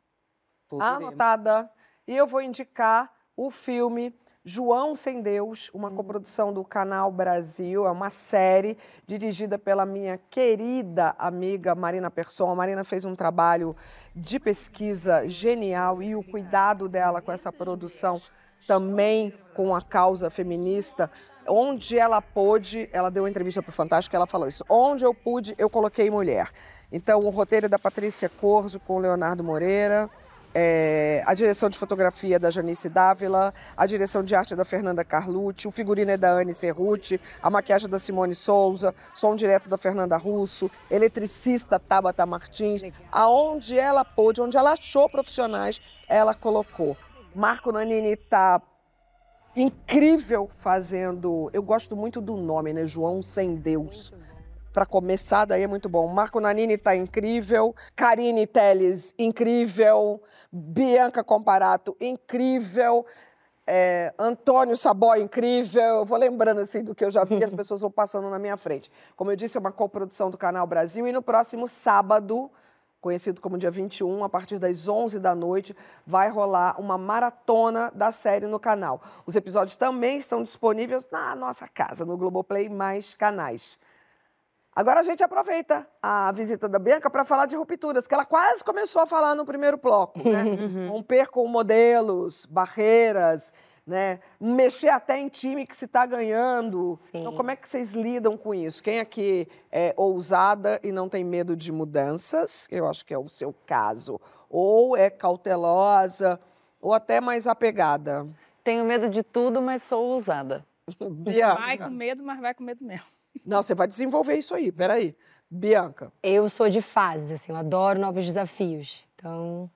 Anotada. E eu vou indicar o filme João Sem Deus, uma coprodução do Canal Brasil. É uma série dirigida pela minha querida amiga Marina Persson. A Marina fez um trabalho de pesquisa genial e o cuidado dela com essa produção também com a causa feminista. Onde ela pôde, ela deu uma entrevista para o Fantástico e ela falou isso. Onde eu pude, eu coloquei mulher. Então, o roteiro é da Patrícia Corzo com o Leonardo Moreira. É, a direção de fotografia da Janice Dávila, a direção de arte da Fernanda Carlucci, o figurino é da Anne Cerruti, a maquiagem é da Simone Souza, som direto da Fernanda Russo, eletricista Tabata Martins. Aonde ela pôde, onde ela achou profissionais, ela colocou. Marco Nanini está incrível fazendo. Eu gosto muito do nome, né? João Sem Deus. Para começar, daí é muito bom. Marco Nanini está incrível. Karine Teles, incrível. Bianca Comparato, incrível. É, Antônio Sabó, incrível. Eu vou lembrando assim do que eu já vi, as pessoas vão passando na minha frente. Como eu disse, é uma coprodução do Canal Brasil. E no próximo sábado, conhecido como dia 21, a partir das 11 da noite, vai rolar uma maratona da série no canal. Os episódios também estão disponíveis na nossa casa, no Globoplay, mais canais. Agora a gente aproveita a visita da Bianca para falar de rupturas, que ela quase começou a falar no primeiro bloco, né? Romper com modelos, barreiras, né? Mexer até em time que se está ganhando. Então, como é que vocês lidam com isso? Quem aqui é ousada e não tem medo de mudanças? Eu acho que é o seu caso. Ou é cautelosa, ou até mais apegada. Tenho medo de tudo, mas sou ousada. Bianca. Vai com medo, mas vai com medo mesmo. Não, você vai desenvolver isso aí, peraí. Bianca. Eu sou de fases, assim, eu adoro novos desafios. Então,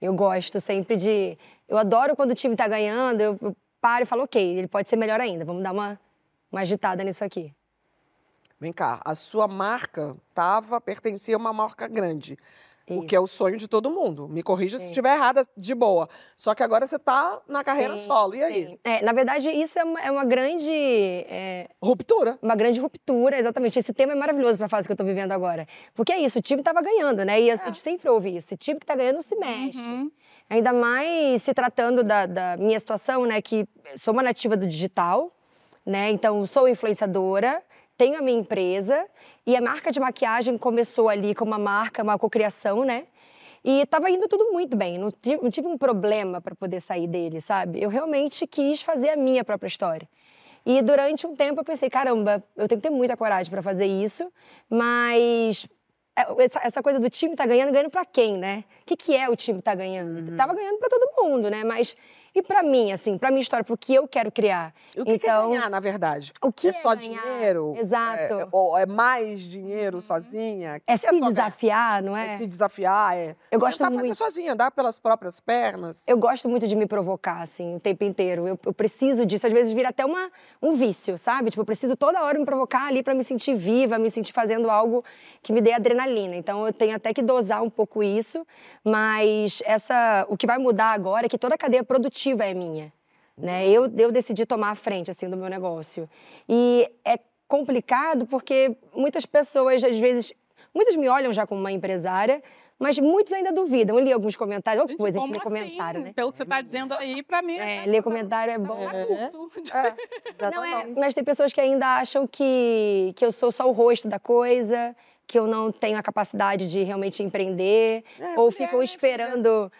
eu gosto sempre de. Eu adoro quando o time tá ganhando, eu, eu paro e falo, ok, ele pode ser melhor ainda, vamos dar uma, uma agitada nisso aqui. Vem cá, a sua marca tava, pertencia a uma marca grande. O que é o sonho de todo mundo. Me corrija se Sim. estiver errada, de boa. Só que agora você está na carreira Sim, solo. E aí? É, na verdade, isso é uma, é uma grande. é, ruptura. Uma grande ruptura, exatamente. Esse tema é maravilhoso para a fase que eu estou vivendo agora. Porque é isso, o time estava ganhando, né? E a gente sempre ouve isso. O time que está ganhando se mexe. Ainda mais se tratando da, da minha situação, né? Que sou uma nativa do digital, né? Então, sou influenciadora, tenho a minha empresa e a marca de maquiagem começou ali como uma marca, uma cocriação, né? E estava indo tudo muito bem, não tive, não tive um problema para poder sair dele, sabe? Eu realmente quis fazer a minha própria história. E durante um tempo eu pensei, caramba, eu tenho que ter muita coragem para fazer isso, mas é, essa, essa coisa do time tá ganhando, ganhando para quem, né? O que, que é o time tá ganhando? Tava ganhando para todo mundo, né? Mas e para mim, assim, para minha história, pro que eu quero criar? O que, que é ganhar, na verdade? O que é é só ganhar? dinheiro? Exato. É, ou é mais dinheiro sozinha? É que se só ganhar? desafiar, não é? É se desafiar, é. Eu gosto Tentar muito. fazer sozinha, andar pelas próprias pernas. Eu gosto muito de me provocar, assim, o tempo inteiro. Eu, eu preciso disso. Às vezes vira até uma, um vício, sabe? Tipo, eu preciso toda hora me provocar ali para me sentir viva, me sentir fazendo algo que me dê adrenalina. Então eu tenho até que dosar um pouco isso, mas essa, o que vai mudar agora é que toda a cadeia produtiva é minha. Né? Eu, eu decidi tomar a frente assim do meu negócio. E é complicado porque muitas pessoas, às vezes, muitas me olham já como uma empresária, mas muitos ainda duvidam. Eu li alguns comentários, oh, coisa, a gente Como lê comentário, assim? né? Pelo que você está dizendo aí, para mim É, é, ler comentário é bom. curso. Não é, mas tem pessoas que ainda acham que, que eu sou só o rosto da coisa, que eu não tenho a capacidade de realmente empreender, É, ou ficam é assim, né? esperando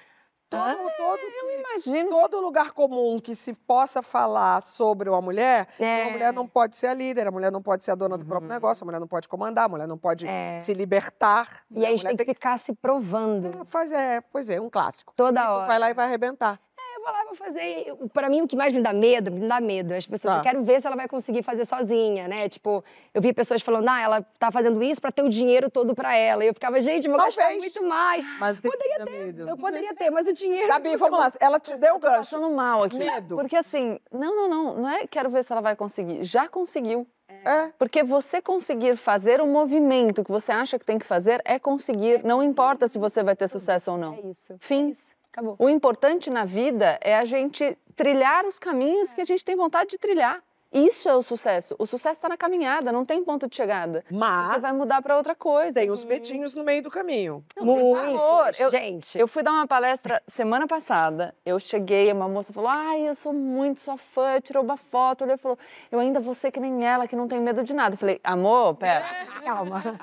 Todo, todo, eu imagino. todo lugar comum que se possa falar sobre uma mulher, É. a mulher não pode ser a líder, a mulher não pode ser a dona do Uhum. próprio negócio, a mulher não pode comandar, a mulher não pode É. se libertar. E aí a gente mulher tem que ficar se provando. Faz, é, pois é, um clássico. Toda E tu hora. vai lá e vai arrebentar. Eu vou lá, vou fazer. Pra mim, o que mais me dá medo, me dá medo. As pessoas, Tá. eu quero ver se ela vai conseguir fazer sozinha, né? Tipo, eu vi pessoas falando, ah, ela tá fazendo isso pra ter o dinheiro todo pra ela. E eu ficava, gente, eu vou gastar muito mais. Mas o que Poderia que te dá medo? Eu poderia ter, mas o dinheiro. Gabi, vamos lá. Ela te deu o Tô gancho. passando mal aqui. Medo. Porque assim, não, não, não, não é quero ver se ela vai conseguir. Já conseguiu. É. Porque você conseguir fazer o movimento que você acha que tem que fazer é conseguir. Não importa se você vai ter sucesso ou não. É isso. Fim. Acabou. O importante na vida é a gente trilhar os caminhos que a gente tem vontade de trilhar. Isso é o sucesso. O sucesso está na caminhada, não tem ponto de chegada. Porque Mas vai mudar para outra coisa. tem os medinhos no meio do caminho. Por favor, eu, Gente. eu fui dar uma palestra semana passada. Eu cheguei, uma moça falou: Ai, eu sou muito sua fã, tirou uma foto. Ele falou: Eu ainda vou ser que nem ela, que não tem medo de nada. Eu falei: Amor, pera, Calma.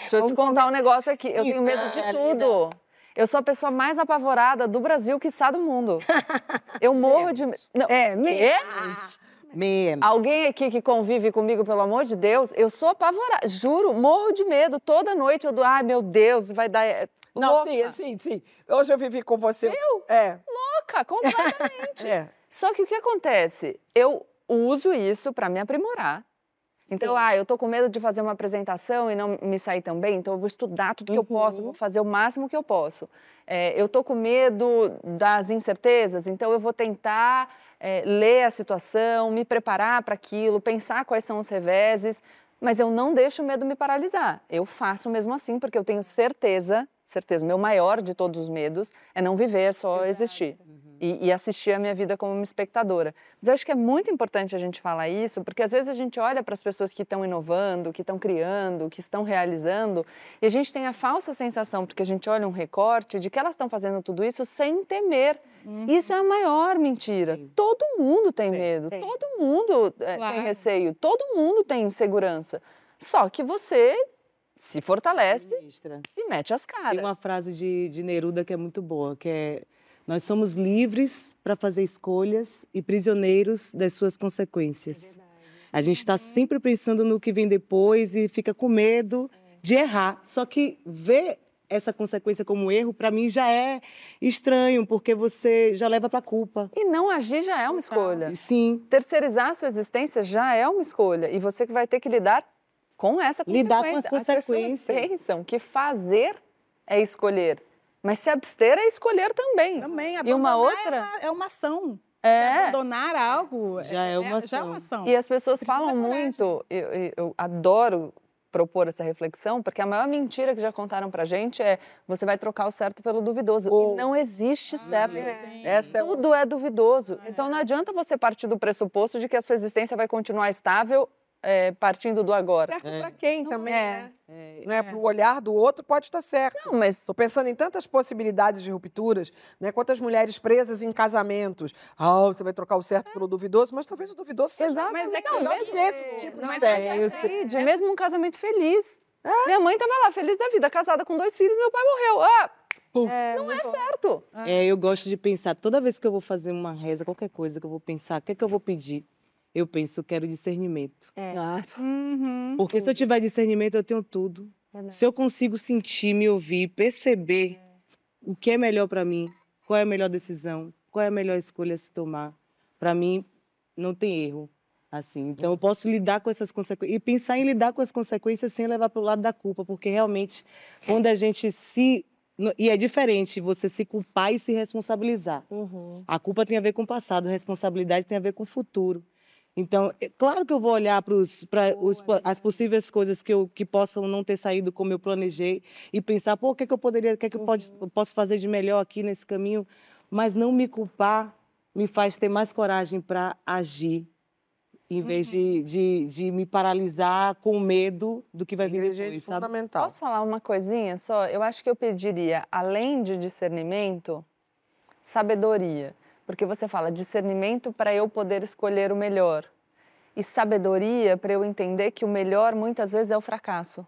deixa eu te contar um negócio aqui. Eu tenho medo de tudo. Eu sou a pessoa mais apavorada do Brasil, quiçá do mundo. Eu morro de medo. Não, É, menos. Menos. Alguém aqui que convive comigo, pelo amor de Deus, eu sou apavorada. Juro, morro de medo. Toda noite eu dou, ai meu Deus, vai dar. é, Não, louca. sim, sim, sim. Hoje eu vivi com você. Viu? É. Louca, completamente. É. Só que o que acontece? Eu uso isso para me aprimorar. Então, ah, eu tô com medo de fazer uma apresentação e não me sair tão bem, então eu vou estudar tudo que eu posso, vou fazer o máximo que eu posso. É, eu tô com medo das incertezas, então eu vou tentar é, ler a situação, me preparar para aquilo, pensar quais são os reveses, mas eu não deixo o medo me paralisar. Eu faço mesmo assim, porque eu tenho certeza, certeza, meu maior de todos os medos é não viver, é só existir e, e assistir a minha vida como uma espectadora. Mas eu acho que é muito importante a gente falar isso, porque às vezes a gente olha para as pessoas que estão inovando, que estão criando, que estão realizando, e a gente tem a falsa sensação, porque a gente olha um recorte, de que elas estão fazendo tudo isso sem temer. Isso é a maior mentira. Todo mundo tem medo, Tem. todo mundo eh, Claro. tem receio, todo mundo tem insegurança. Só que você se fortalece Ministra. e mete as caras. Tem uma frase de, de Neruda que é muito boa, que é nós somos livres para fazer escolhas e prisioneiros das suas consequências. a gente está sempre pensando no que vem depois e fica com medo de errar. Só que ver essa consequência como erro, para mim, já é estranho, porque você já leva para a culpa. E não agir já é uma escolha. Sim. Terceirizar a sua existência já é uma escolha. E você que vai ter que lidar com essa Lidar com as consequência. consequências. As pessoas pensam que fazer é escolher. Mas se abster é escolher também. Também, E uma abandonar outra... É uma, é uma ação. É. Abandonar algo Já é uma Já é ação. uma ação. E as pessoas Precisa falam muito, eu, eu- eu adoro propor essa reflexão, porque a maior mentira que já contaram pra gente é você vai trocar o certo pelo duvidoso. E não existe certo. Essa é Tudo é duvidoso. Então não adianta você partir do pressuposto de que a sua existência vai continuar estável é, partindo do agora. certo pra quem também, é. né? Não é pro olhar do outro, pode estar certo. Não, mas Estou pensando em tantas possibilidades de rupturas, né? Quantas mulheres presas em casamentos. Ah, você vai trocar o certo pelo duvidoso, mas talvez o duvidoso seja Exato. Mas é que melhor mesmo- esse tipo de Mas certo. é de mesmo um casamento feliz. Minha mãe estava lá, feliz da vida, casada com dois filhos, meu pai morreu. Ah, não é certo. É, eu gosto de pensar, toda vez que eu vou fazer uma reza, qualquer coisa que eu vou pensar, o que é que eu vou pedir? Eu penso, eu quero discernimento. Ah, Uhum. Porque se eu tiver discernimento, eu tenho tudo. Verdade. Se eu consigo sentir, me ouvir, perceber o que é melhor para mim, qual é a melhor decisão, qual é a melhor escolha a se tomar, para mim não tem erro. Assim, então eu posso lidar com essas consequências e pensar em lidar com as consequências sem levar para o lado da culpa, porque realmente quando a gente se e é diferente você se culpar e se responsabilizar. Uhum. A culpa tem a ver com o passado, a responsabilidade tem a ver com o futuro. Então, é claro que eu vou olhar para as possíveis coisas que, eu, que possam não ter saído como eu planejei e pensar, pô, o que, é que eu poderia, o que, é que eu, pode, eu posso fazer de melhor aqui nesse caminho, mas não me culpar me faz ter mais coragem para agir, em vez de, de, de me paralisar com medo do que vai vir depois, sabe? fundamental. Posso falar uma coisinha só? Eu acho que eu pediria, além de discernimento, sabedoria. Porque você fala discernimento para eu poder escolher o melhor. E sabedoria para eu entender que o melhor muitas vezes é o fracasso.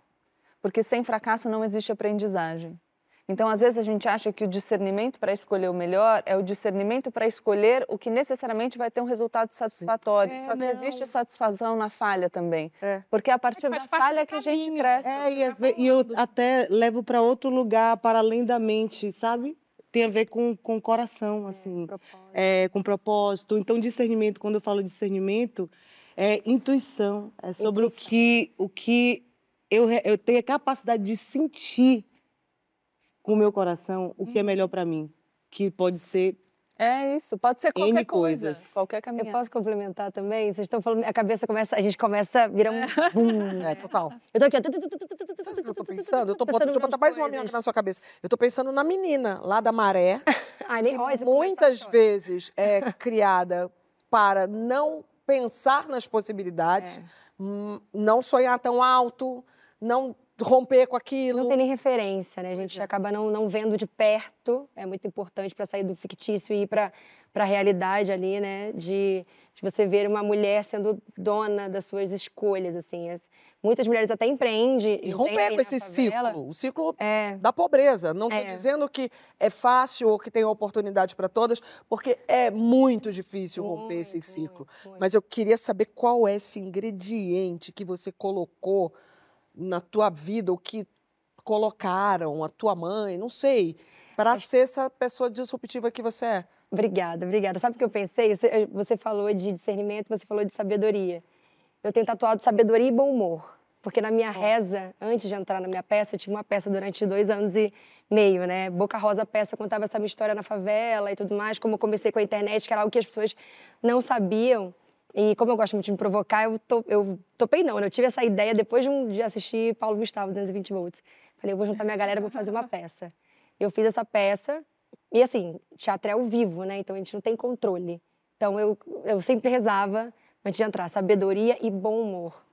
Porque sem fracasso não existe aprendizagem. Então, às vezes, a gente acha que o discernimento para escolher o melhor é o discernimento para escolher o que necessariamente vai ter um resultado satisfatório. É, Só que não. existe satisfação na falha também. Porque é a partir da falha que a gente cresce. É, e, e eu até levo para outro lugar, para além da mente, sabe? Tem a ver com, com coração, assim. É, com propósito. Então, discernimento, quando eu falo discernimento, é intuição. É sobre o que, o que eu, eu tenho a capacidade de sentir com o meu coração o que é melhor para mim. Que pode ser é isso, pode ser qualquer N coisa, coisas. qualquer caminhada. Eu posso complementar também? Vocês estão falando, a cabeça começa, a gente começa, vira um bum. É, total. Eu tô aqui, ó. eu tô pensando? Eu tô pensando, deixa eu botar mais uma minhoca na sua cabeça. Eu tô pensando na menina lá da Maré, Ai, nem que muitas vezes é criada para não pensar nas possibilidades, não sonhar tão alto, não romper com aquilo. Não tem nem referência, né? A gente acaba não, não vendo de perto. É muito importante para sair do fictício e ir para a realidade ali, né? De, de você ver uma mulher sendo dona das suas escolhas, assim. As- muitas mulheres até empreendem. E romper com esse favela. ciclo, o ciclo da pobreza. Não estou É. dizendo que é fácil ou que tem oportunidade para todas, porque é muito difícil romper esse ciclo. Mas eu queria saber qual é esse ingrediente que você colocou na tua vida, o que colocaram, a tua mãe, não sei, para ser essa pessoa disruptiva que você é. Obrigada, obrigada. Sabe o que eu pensei? Você, eh, você falou de discernimento, você falou de sabedoria. Eu tenho tatuado sabedoria e bom humor. Porque na minha reza, antes de entrar na minha peça, eu tinha uma peça durante dois anos e meio, né? Boca Rosa Peça contava essa minha história na favela e tudo mais. Como eu comecei com a internet, que era algo que as pessoas não sabiam. E como eu gosto muito de me provocar, eu, to, eu topei não, né? Eu tive essa ideia depois de, um, de assistir Paulo Gustavo, 220 volts. Falei, eu vou juntar minha galera, vou fazer uma peça. Eu fiz essa peça, e assim, teatro é ao vivo, né? Então a gente não tem controle. Então eu, eu sempre rezava, antes de entrar, sabedoria e bom humor.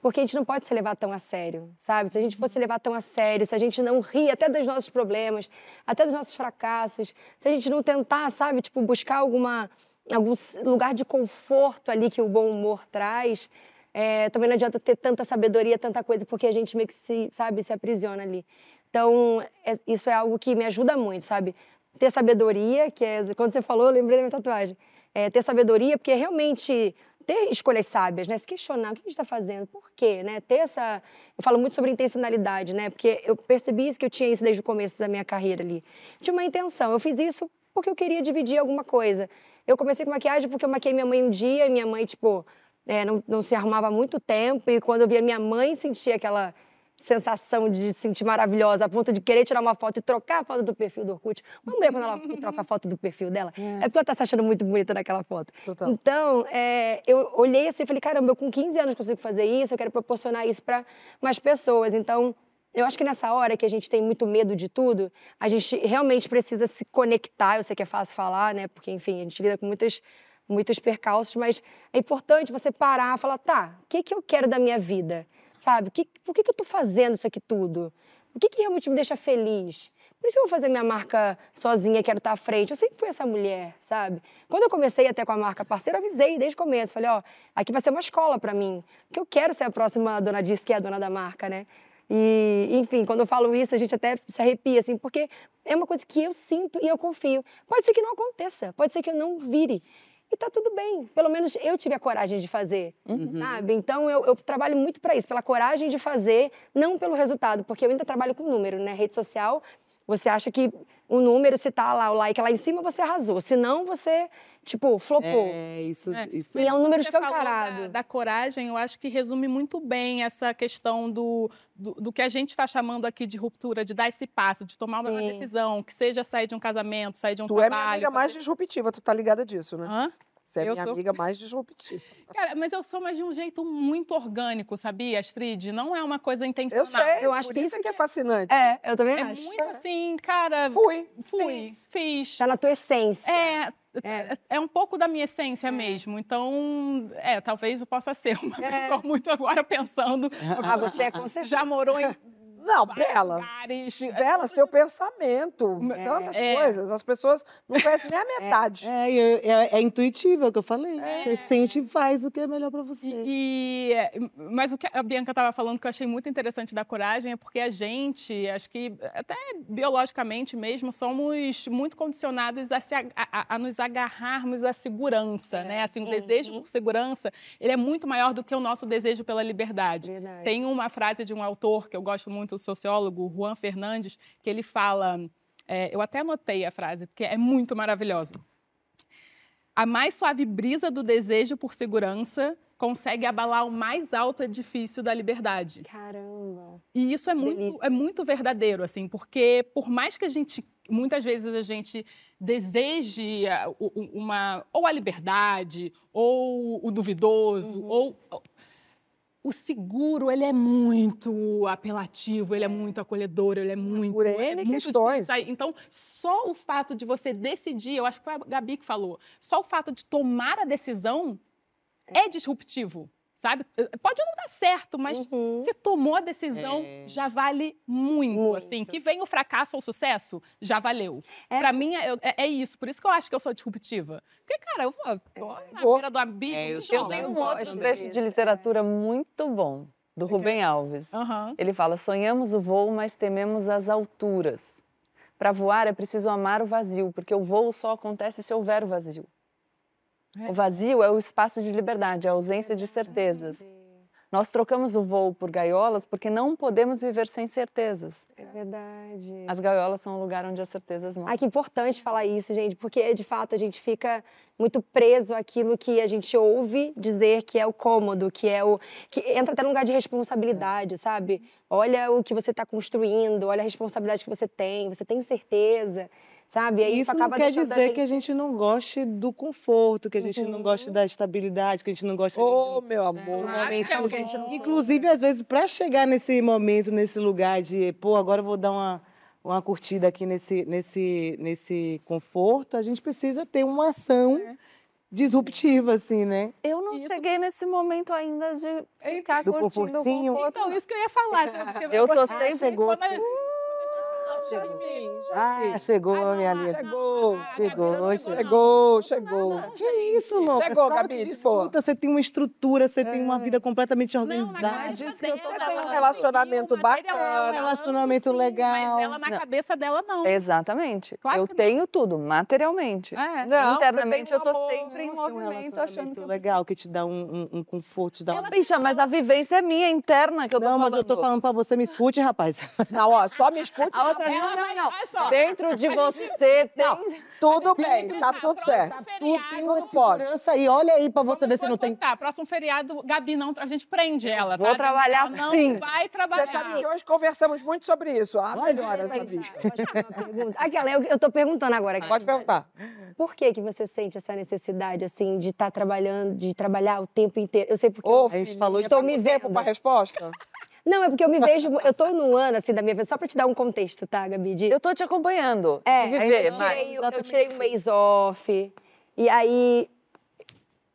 Porque a gente não pode se levar tão a sério, sabe? Se a gente fosse se levar tão a sério, se a gente não rir até dos nossos problemas, até dos nossos fracassos, se a gente não tentar, sabe, tipo, buscar alguma, algum lugar de conforto ali que o bom humor traz, é, também não adianta ter tanta sabedoria, tanta coisa, porque a gente meio que se, sabe, se aprisiona ali. Então, é- isso é algo que me ajuda muito, sabe? Ter sabedoria, que é. Quando você falou, eu lembrei da minha tatuagem. É, ter sabedoria, porque realmente ter escolhas sábias, né? Se questionar o que a gente está fazendo, por quê, né? Ter essa. Eu falo muito sobre intencionalidade, né? Porque eu percebi isso, que eu tinha isso desde o começo da minha carreira ali. Tinha uma intenção. Eu fiz isso porque eu queria dividir alguma coisa. Eu comecei com maquiagem porque eu maquiei minha mãe um dia e minha mãe, tipo, é, não, não se arrumava há muito tempo. E quando eu via minha mãe sentir aquela sensação de se sentir maravilhosa, a ponto de querer tirar uma foto e trocar a foto do perfil do Orkut. Uma mulher, quando ela troca a foto do perfil dela, é porque ela tá se achando muito bonita naquela foto. Então, é, eu olhei assim e falei, caramba, eu com 15 anos consigo fazer isso, eu quero proporcionar isso para mais pessoas. Então, eu acho que nessa hora que a gente tem muito medo de tudo, a gente realmente precisa se conectar. Eu sei que é fácil falar, né? Porque, enfim, a gente lida com muitas, muitos percalços, mas é importante você parar e falar, tá, o que, que eu quero da minha vida? Sabe? Que, por que, que eu tô fazendo isso aqui tudo? O que, que realmente me deixa feliz? Por isso eu vou fazer minha marca sozinha, quero estar à frente. Eu sempre fui essa mulher, sabe? Quando eu comecei até com a marca parceira, eu avisei desde o começo. Falei, ó, aqui vai ser uma escola para mim. Porque eu quero ser a próxima dona disso, que é a dona da marca, né? E, enfim, quando eu falo isso, a gente até se arrepia, assim, porque é uma coisa que eu sinto e eu confio. Pode ser que não aconteça, pode ser que eu não vire. E tá tudo bem. Pelo menos eu tive a coragem de fazer, sabe? Então eu, eu trabalho muito para isso, pela coragem de fazer, não pelo resultado, porque eu ainda trabalho com número, né? Rede social, você acha que o número, se tá lá o like lá em cima, você arrasou. Se não, você, tipo, flopou. É, isso. isso. E é um número escancarado. Da, da coragem, eu acho que resume muito bem essa questão do, do, do que a gente está chamando aqui de ruptura, de dar esse passo, de tomar uma Sim. decisão, que seja sair de um casamento, sair de um Tu é minha trabalho. amiga mais disruptiva, tu tá ligada disso, né? Hã? Você é Eu minha sou. amiga mais disruptiva. Cara, mas eu sou mais de um jeito muito orgânico, sabia, Astrid? Não é uma coisa intencional. Eu sei, Eu acho que isso é que é fascinante. É, eu também É acho. muito assim, cara. Fui, Fui, fiz. fiz. Tá na tua essência. É, é, é um pouco da minha essência mesmo. Então, é, talvez eu possa ser uma pessoa muito agora pensando. Ah, você é com certeza. Já morou em Não, Bela. Bela, seu pensamento. Tantas É. coisas. As pessoas não conhecem nem a metade. É, e é, é- é intuitivo, é o que eu falei. Você sente e faz o que é melhor pra você. E, é, mas o que a Bianca estava falando que eu achei muito interessante da coragem é porque a gente, acho que até biologicamente mesmo, somos muito condicionados a, se a- a- a nos agarrarmos à segurança, né? Assim, o desejo por segurança, ele é muito maior do que o nosso desejo pela liberdade. Tem uma frase de um autor que eu gosto muito, sociólogo Juan Fernandes, que ele fala, é, eu até anotei a frase, porque é muito maravilhosa. A mais suave brisa do desejo por segurança consegue abalar o mais alto edifício da liberdade. Caramba. E isso é muito, é muito verdadeiro, assim, porque por mais que a gente, muitas vezes a gente deseje uma, ou a liberdade, ou o duvidoso, ou o seguro, ele é muito apelativo, ele é muito acolhedor, ele é muito. Por é N muito questões. difícil. Então, só o fato de você decidir, eu acho que foi a Gabi que falou, só o fato de tomar a decisão é disruptivo. Sabe? Pode não dar certo, mas você tomou a decisão, É. já vale muito, assim. Que venha o fracasso ou o sucesso, já valeu. Pra mim, é, é- é isso. Por isso que eu acho que eu sou disruptiva. Porque, cara, eu vou, tô na beira do abismo. É, eu, não tenho um outro trecho de literatura muito bom, do Rubem Alves. Ele fala: sonhamos o voo, mas tememos as alturas. Para voar é preciso amar o vazio, porque o voo só acontece se houver o vazio. O vazio é o espaço de liberdade, a ausência de certezas. Nós trocamos o voo por gaiolas porque não podemos viver sem certezas. É verdade. As gaiolas são o lugar onde as certezas moram. Ai, que importante falar isso, gente, porque de fato a gente fica muito preso àquilo que a gente ouve dizer que é o cômodo, que é o. que entra até num lugar de responsabilidade, sabe? Olha o que você está construindo, olha a responsabilidade que você tem, você tem certeza, sabe? E aí Isso isso não quer dizer gente... que a gente não goste do conforto, que a gente não goste da estabilidade, que a gente não gosta Ô, meu amor. de um Claro momento. que é o que a gente não Inclusive, às vezes, para chegar nesse momento, nesse lugar de, pô, agora eu vou dar uma, uma curtida aqui nesse, nesse, nesse conforto, a gente precisa ter uma ação disruptiva, assim, né? Eu não cheguei nesse momento ainda de ficar Do curtindo o confortinho. conforto. Então, isso que eu ia falar. Eu tô sempre- de chegou quando- assim. Sim, Ah, chegou, minha amiga. Chegou. Chegou, Chegou, chegou. Que isso, louca? Chegou, Claro Gabi, disputa, Você tem uma estrutura, você tem uma vida completamente Não, organizada. disso que eu Você tem um relacionamento um bacana. relacionamento legal. Mas ela na Não. cabeça dela, não. Exatamente. Claro eu não. tenho tudo, materialmente. É. Não, Internamente eu um tô amor, sempre em tem um movimento, achando que legal, que te dá um, um, um conforto, te dá uma... Bicha, mas a vivência é minha interna que eu tô Não, falando. mas eu tô falando pra você, me escute, rapaz. Não, ó, só me escute. A não, não, não. olha só. Dentro de você tem... Tudo bem, tá tudo certo. Tu tem uma Tudo pode. segurança aí, olha aí pra você ver se Vou não tem... contar, próximo feriado, Gabi, não, a gente prende ela, Vou tá? trabalhar Ela não sim. vai trabalhar. Você sabe que hoje conversamos muito sobre isso. Ah, melhora essa vista. Aquela, eu, eu tô perguntando agora. aqui. Pode perguntar. Por que que você sente essa necessidade, assim, de estar trabalhando, de trabalhar o tempo inteiro? Eu sei porque eu A gente falou de... estou me Tempo vendo. pra resposta? Não, é porque eu me vejo... Eu tô num ano, assim, da minha vida, só pra te dar um contexto, tá, Gabi? De, Eu tô te acompanhando, é, de viver, eu mas... tirei, eu tirei um mês off, e aí...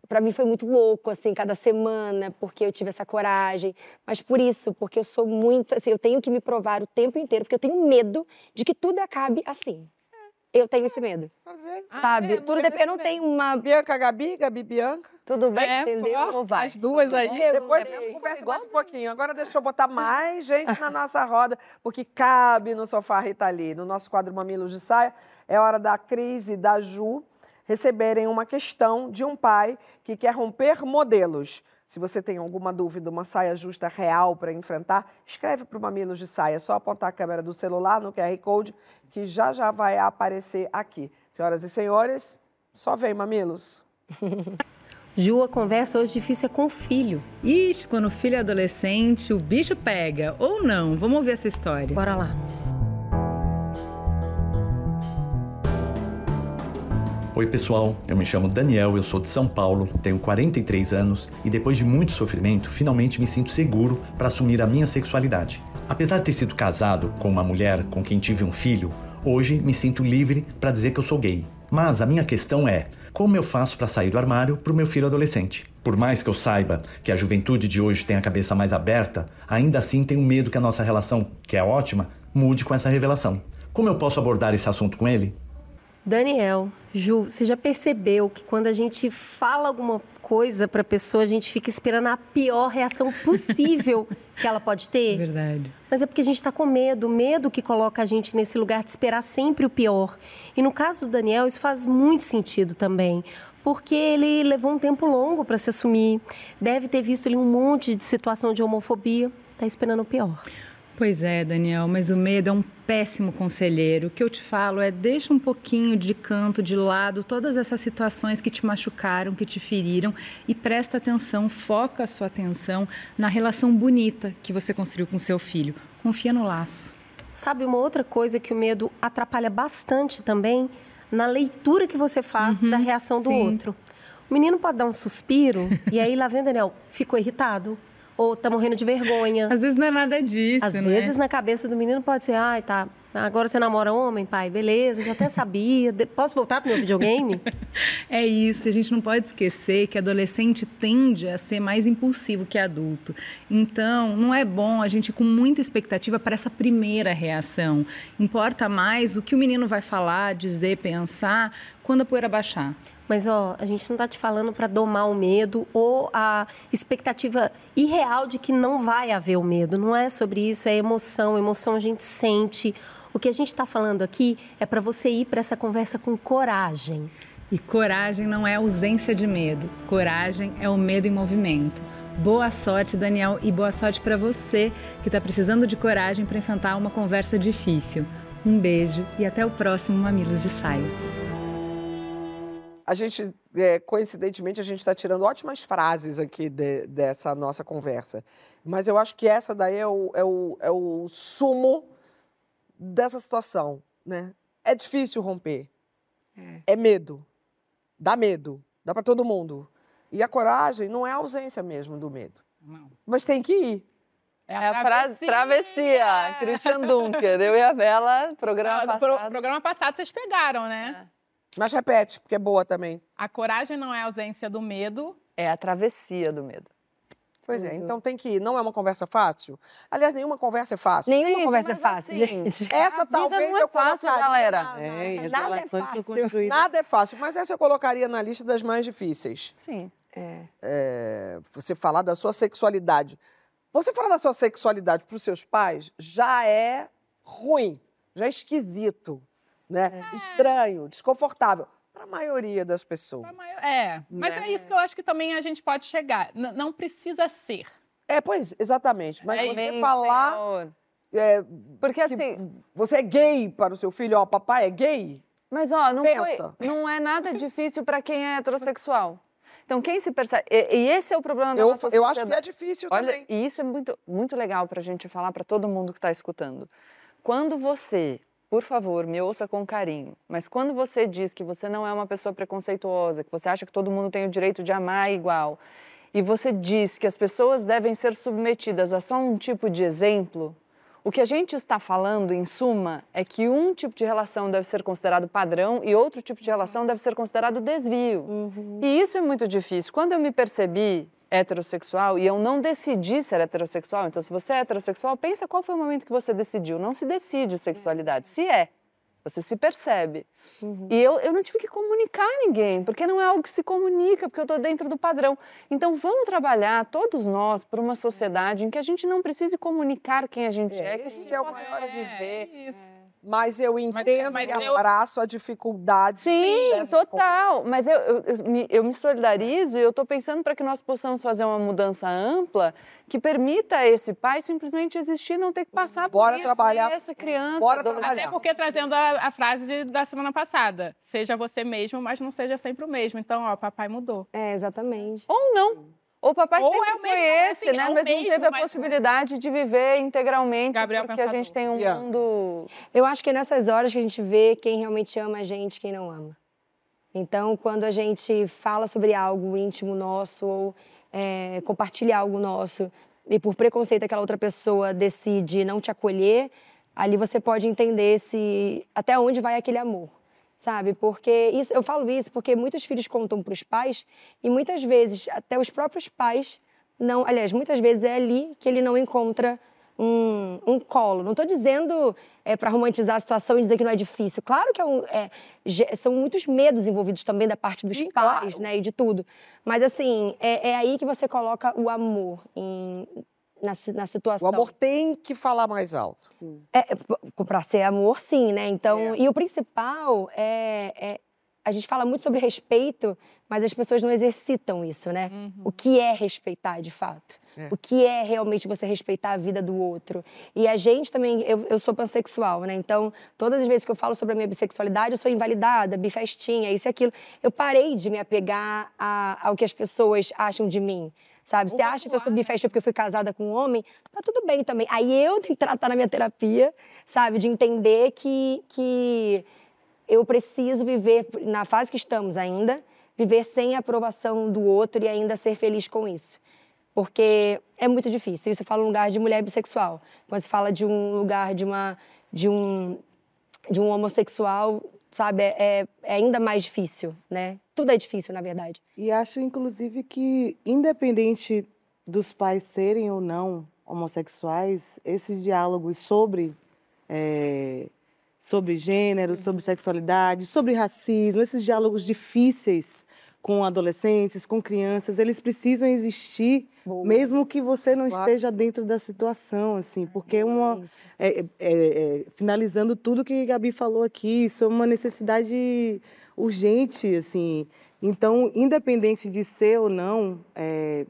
Pra mim foi muito louco, assim, cada semana, porque eu tive essa coragem. Mas por isso, porque eu sou muito, assim, eu tenho que me provar o tempo inteiro, porque eu tenho medo de que tudo acabe assim. Eu tenho esse medo, Às vezes. sabe? tudo dep- Eu não tenho uma... Bianca, Gabi, Gabi, Bianca. Tudo bem? É, Entendeu? vai? As duas aí. Depois a gente conversa mais um pouquinho. Agora deixa eu botar mais gente na nossa roda, porque cabe no sofá Rita Lee. No nosso quadro Mamilos de Saia, é hora da Cris e da Ju receberem uma questão de um pai que quer romper modelos. Se você tem alguma dúvida, uma saia justa real para enfrentar, escreve para o Mamilos de Saia. É só apontar a câmera do celular no QR Code, que já já vai aparecer aqui. Senhoras e senhores, só vem, Mamilos. Ju, a conversa hoje difícil é com o filho. Ixi, quando o filho é adolescente, o bicho pega. Ou não. Vamos ouvir essa história. Bora lá. Oi, pessoal. Eu me chamo Daniel, eu sou de São Paulo, tenho 43 anos e depois de muito sofrimento, finalmente me sinto seguro para assumir a minha sexualidade. Apesar de ter sido casado com uma mulher com quem tive um filho, hoje me sinto livre para dizer que eu sou gay. Mas a minha questão é: Como eu faço para sair do armário para o meu filho adolescente? Por mais que eu saiba que a juventude de hoje tem a cabeça mais aberta, ainda assim tenho medo que a nossa relação, que é ótima, mude com essa revelação. Como eu posso abordar esse assunto com ele? Daniel, Ju, você já percebeu que quando a gente fala alguma coisa para a pessoa, a gente fica esperando a pior reação possível que ela pode ter? Verdade. Mas é porque a gente está com medo, medo que coloca a gente nesse lugar de esperar sempre o pior. E no caso do Daniel, isso faz muito sentido também, porque ele levou um tempo longo para se assumir, deve ter visto ali um monte de situação de homofobia, está esperando o pior. Pois é, Daniel, mas o medo é um péssimo conselheiro. O que eu te falo é deixa um pouquinho de canto, de lado, todas essas situações que te machucaram, que te feriram e presta atenção, foca a sua atenção na relação bonita que você construiu com seu filho. Confia no laço. Sabe uma outra coisa que o medo atrapalha bastante também? Na leitura que você faz Uhum, da reação do sim. outro. O menino pode dar um suspiro e aí lá vem o Daniel, ficou irritado. Ou tá morrendo de vergonha. Às vezes não é nada disso, Às né? vezes na cabeça do menino pode ser, ai, tá, agora você namora homem, pai, beleza, já até sabia. Posso voltar pro meu videogame? É isso, a gente não pode esquecer que adolescente tende a ser mais impulsivo que adulto. Então, não é bom a gente ir com muita expectativa para essa primeira reação. Importa mais o que o menino vai falar, dizer, pensar quando a poeira baixar. Mas, ó, a gente não tá te falando para domar o medo ou a expectativa irreal de que não vai haver o medo. Não é sobre isso, é emoção. Emoção a gente sente. O que a gente está falando aqui é para você ir para essa conversa com coragem. E coragem não é ausência de medo. Coragem é o medo em movimento. Boa sorte, Daniel, e boa sorte para você que está precisando de coragem para enfrentar uma conversa difícil. Um beijo e até o próximo Mamilos de Saia. A gente, é, coincidentemente, a gente está tirando ótimas frases aqui de- dessa nossa conversa. Mas eu acho que essa daí é o, é o, é o sumo dessa situação, né? É difícil romper. É, medo. Dá medo. Dá para todo mundo. E a coragem não é a ausência mesmo do medo. Mas tem que ir. É a frase travessia, Christian Dunker. Eu e a Bela, programa Ah, do pro- passado. programa passado vocês pegaram, né? Mas repete, porque é boa também. A coragem não é a ausência do medo. É a travessia do medo. Pois é, então tem que ir. Não é uma conversa fácil? Aliás, nenhuma conversa é fácil. Nenhuma Gente, conversa é mas fácil, assim, gente. Essa A vida talvez não é eu fácil, colocaria galera. na- É, e as Nada é fácil. Nada é fácil, mas essa eu colocaria na lista das mais difíceis. Sim. É. É, você falar da sua sexualidade. Você falar da sua sexualidade para os seus pais já é ruim, já é esquisito, né? Estranho, desconfortável para a maioria das pessoas. É, mas Né? é isso que eu acho que também a gente pode chegar. N- não precisa ser. É, pois, exatamente. Mas É você falar. Senhor. é, Porque que assim. Você é gay para o seu filho, ó, papai é gay? Mas, ó, não, Pensa. foi, não é nada difícil para quem é heterossexual. Então, quem se percebe. E, e esse é o problema da Eu, nossa eu acho que é sociedade. difícil Olha, também. e isso é muito, muito legal para a gente falar para todo mundo que está escutando. Quando você, por favor, me ouça com carinho, mas quando você diz que você não é uma pessoa preconceituosa, que você acha que todo mundo tem o direito de amar igual, e você diz que as pessoas devem ser submetidas a só um tipo de exemplo, o que a gente está falando, em suma, é que um tipo de relação deve ser considerado padrão e outro tipo de relação deve ser considerado desvio. E isso é muito difícil. Quando eu me percebi heterossexual e eu não decidi ser heterossexual, então se você é heterossexual, pensa qual foi o momento que você decidiu. Não se decide sexualidade, se é. Você se percebe. E eu, eu não tive que comunicar a ninguém, porque não é algo que se comunica, porque eu estou dentro do padrão. Então vamos trabalhar, todos nós, por uma sociedade em que a gente não precise comunicar quem a gente é, que a gente é possa maior viver. Mas eu entendo mas e eu- abraço a dificuldade. Sim, total. Mas eu, eu, eu me, eu me solidarizo e eu estou pensando para que nós possamos fazer uma mudança ampla que permita a esse pai simplesmente existir, não ter que passar Bora por isso, trabalhar. e essa criança. Bora adolescente. Até porque trazendo a, a frase de- da semana passada. Seja você mesmo, mas não seja sempre o mesmo. Então, ó, papai mudou. É, exatamente. Ou não. O papai Ou sempre é o foi mesmo, esse, assim, né? é mas não mesmo, teve a mas- possibilidade de viver integralmente, Gabriel porque a gente tem um Yeah. mundo... Eu acho que é nessas horas que a gente vê quem realmente ama a gente e quem não ama. Então, quando a gente fala sobre algo íntimo nosso ou é, compartilha algo nosso e por preconceito aquela outra pessoa decide não te acolher, ali você pode entender se até onde vai aquele amor. Sabe? Porque isso, eu falo isso porque muitos filhos contam para os pais e muitas vezes até os próprios pais não, aliás, muitas vezes é ali que ele não encontra um, um colo. Não estou dizendo é, para romantizar a situação e dizer que não é difícil. Claro que é um, é, são muitos medos envolvidos também da parte dos Sim, pais, claro. né, e de tudo. Mas assim, é, é, aí que você coloca o amor em, na, na situação. O amor tem que falar mais alto. É, é para ser amor, sim, né? Então, é. e o principal é, é, a gente fala muito sobre respeito, mas as pessoas não exercitam isso, né? Uhum. O que é respeitar, de fato? É. O que é realmente você respeitar a vida do outro? E a gente também, eu, eu sou pansexual, né? Então, todas as vezes que eu falo sobre a minha bissexualidade, eu sou invalidada, bifestinha, isso e aquilo. Eu parei de me apegar a, ao que as pessoas acham de mim sabe? Você acha que eu sou bifesta porque eu fui casada com um homem? Tá tudo bem também. Aí eu tenho que tratar na minha terapia, sabe? De entender que, que eu preciso viver, na fase que estamos ainda, viver sem a aprovação do outro e ainda ser feliz com isso. Porque é muito difícil. Isso fala um lugar de mulher bissexual. Quando se fala de um lugar de uma de um de um homossexual, sabe, é, é ainda mais difícil, né? Tudo é difícil, na verdade. E acho, inclusive, que, independente dos pais serem ou não homossexuais, esses diálogos sobre, é, sobre gênero, sobre sexualidade, sobre racismo, esses diálogos difíceis com adolescentes, com crianças, eles precisam existir, Boa. mesmo que você não claro. esteja dentro da situação, assim, porque é uma é, é, é, finalizando tudo que a Gabi falou aqui, isso é uma necessidade urgente, assim. Então, independente de ser ou não, é,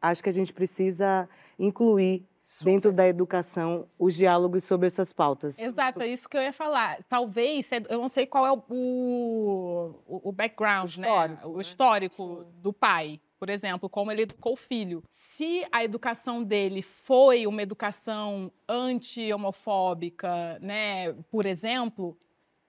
acho que a gente precisa incluir Super. dentro da educação os diálogos sobre essas pautas. Exato, é isso que eu ia falar. Talvez, eu não sei qual é o, o, o background, o né? histórico, né? O histórico né? do pai. Por exemplo, como ele educou o filho. Se a educação dele foi uma educação anti-homofóbica, né, por exemplo,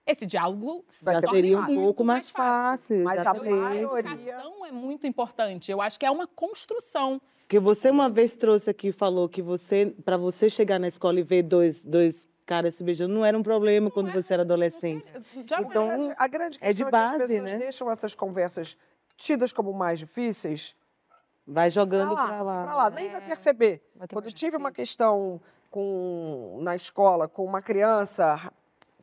esse diálogo vai seria um pouco mais fácil. Mas a educação é muito importante. Eu acho que é uma construção. Porque você uma vez trouxe aqui e falou que você, para você chegar na escola e ver dois, dois caras se beijando, não era um problema não quando é, você era adolescente. Já então, a grande, a grande é de base, é que as pessoas né? deixam essas conversas tidas como mais difíceis. Vai jogando para lá. Pra lá. lá. Nem vai perceber. Vai quando eu tive uma questão com, na escola com uma criança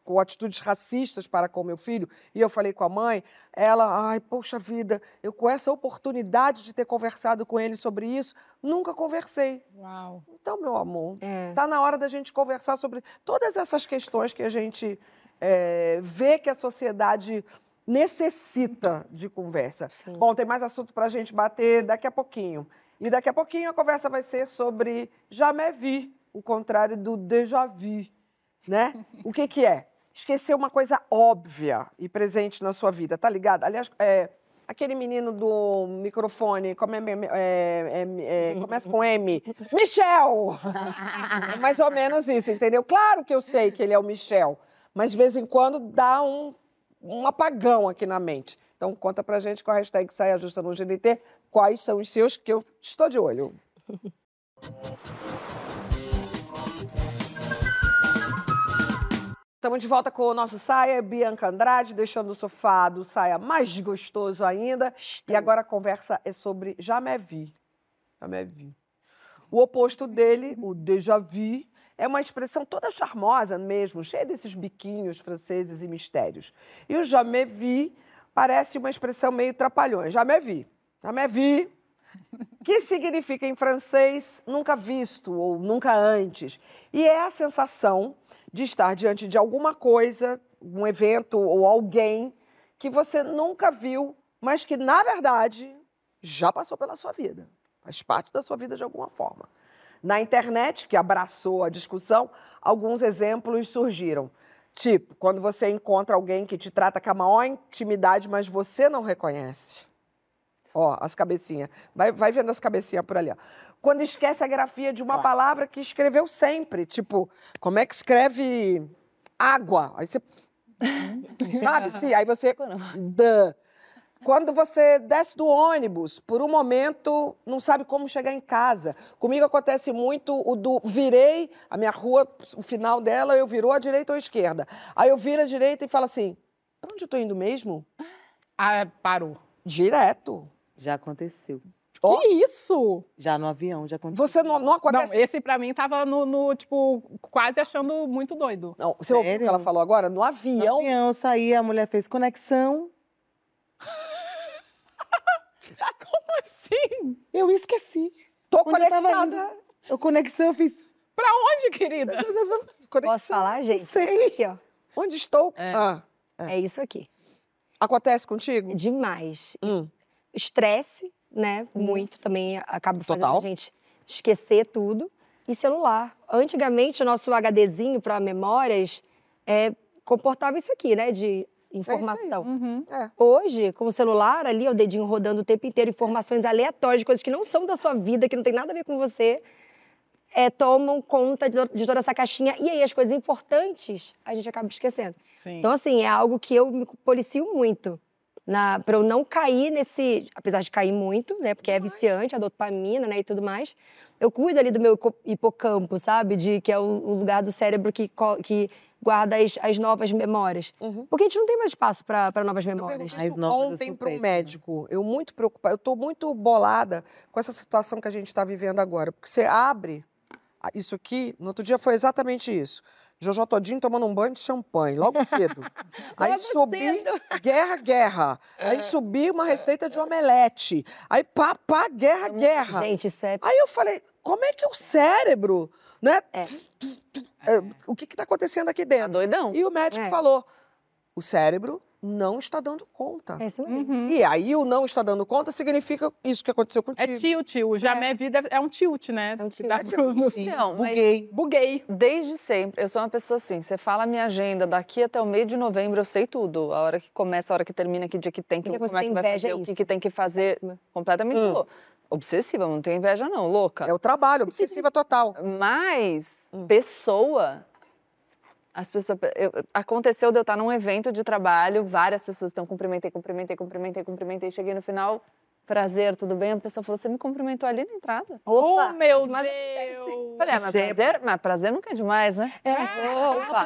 com atitudes racistas para com meu filho, e eu falei com a mãe, ela, ai, poxa vida, eu com essa oportunidade de ter conversado com ele sobre isso, nunca conversei. Uau. Então, meu amor, é. tá na hora da gente conversar sobre todas essas questões que a gente é, vê que a sociedade necessita de conversa. Sim. Bom, tem mais assunto para a gente bater daqui a pouquinho. E daqui a pouquinho a conversa vai ser sobre jamais vi, o contrário do déjà vu, né? o que que é? Esquecer uma coisa óbvia e presente na sua vida, tá ligado? Aliás, é, aquele menino do microfone, como é, é, é, começa com M, Michel! É mais ou menos isso, entendeu? Claro que eu sei que ele é o Michel, mas de vez em quando dá um, um apagão aqui na mente. Então conta pra gente com a hashtag Saia Justa no GDT quais são os seus que eu estou de olho. Estamos de volta com o nosso Saia, Bianca Andrade, deixando o sofá do Saia mais gostoso ainda. E agora a conversa é sobre jamais vu. O oposto dele, o déjà vu, é uma expressão toda charmosa mesmo, cheia desses biquinhos franceses e mistérios. E o jamais vu parece uma expressão meio trapalhões. Jamais vu. Jamais vu, que significa em francês nunca visto ou nunca antes. E é a sensação de estar diante de alguma coisa, um evento ou alguém que você nunca viu, mas que, na verdade, já passou pela sua vida. Faz parte da sua vida de alguma forma. Na internet, que abraçou a discussão, alguns exemplos surgiram. Tipo, quando você encontra alguém que te trata com a maior intimidade, mas você não reconhece. Ó, as cabecinhas. Vai, vai vendo as cabecinhas por ali. Ó quando esquece a grafia de uma Nossa. palavra que escreveu sempre. Tipo, como é que escreve água? Aí você. Sabe? Sim, aí você. Duh. Quando você desce do ônibus, por um momento não sabe como chegar em casa. Comigo acontece muito o do virei, a minha rua, o final dela, eu virou à direita ou à esquerda. Aí eu viro à direita e falo assim: Pra onde eu tô indo mesmo? Ah, parou. Direto. Já aconteceu. Que isso? Já no avião, já aconteceu. Você não, não acontece... Não, esse pra mim tava no, no, tipo, quase achando muito doido. Não, você ouviu o que ela falou agora? No avião. No avião, eu saí, a mulher fez conexão. Como assim? Eu esqueci. Tô Onde eu tava conectada. indo. Eu conexão, eu fiz. Pra onde, querida? Posso falar, gente? Sei. Aqui, ó. Onde estou? Ah, É isso aqui. Acontece contigo? Demais. Estresse, né? Muito também acaba fazendo Total. a gente esquecer tudo. E celular. Antigamente, o nosso HDzinho para memórias é, comportava isso aqui, né? De informação. Uhum. É. Hoje, com o celular ali, o dedinho rodando o tempo inteiro, informações aleatórias, coisas que não são da sua vida, que não tem nada a ver com você, é, tomam conta de, de toda essa caixinha. E aí, as coisas importantes, a gente acaba esquecendo. Sim. Então, assim, é algo que eu me policio muito. Na, pra eu não cair nesse. Apesar de cair muito, né? Porque é viciante, a dopamina, né? E tudo mais. Eu cuido ali do meu hipo- hipocampo, sabe? De, que é o, o lugar do cérebro que, que guarda as, as novas memórias. Porque a gente não tem mais espaço para novas memórias. Isso ontem para um médico. Eu muito preocupada, eu estou muito bolada com essa situação que a gente está vivendo agora. Porque você abre a- isso aqui, no outro dia foi exatamente isso. Jojo Todinho tomando um banho de champanhe, logo cedo. Aí subi, guerra, guerra. Aí subi uma receita de omelete. Aí pá, pá, guerra, guerra. Gente, isso é... Aí eu falei, como é que o cérebro, né? É, O que está acontecendo aqui dentro? doidão. E o médico É. falou, o cérebro não está dando conta. É isso mesmo. Uhum. E aí o não está dando conta significa isso que aconteceu contigo. É tilt, o já minha vida é um tilt, né? É um tilt. Não, mas Buguei. Buguei. Desde sempre. Eu sou uma pessoa assim. Você fala a minha agenda, daqui até o meio de novembro eu sei tudo. A hora que começa, a hora que termina, que dia que tem, que, Porque como é que tem vai fazer, é o que, isso. que tem que fazer. Completamente Hum. louca. Obsessiva, não tenho inveja não, louca. É o trabalho, obsessiva total. Mas, Hum. pessoa... As pessoas, eu- aconteceu de eu estar num evento de trabalho, várias pessoas estão cumprimentei, cumprimentei, cumprimentei, cumprimentei. Cheguei no final, prazer, tudo bem? A pessoa falou, você me cumprimentou ali na entrada. Oh, meu Deus! Falei, ah, mas prazer, mas prazer nunca é demais, né? É. Opa.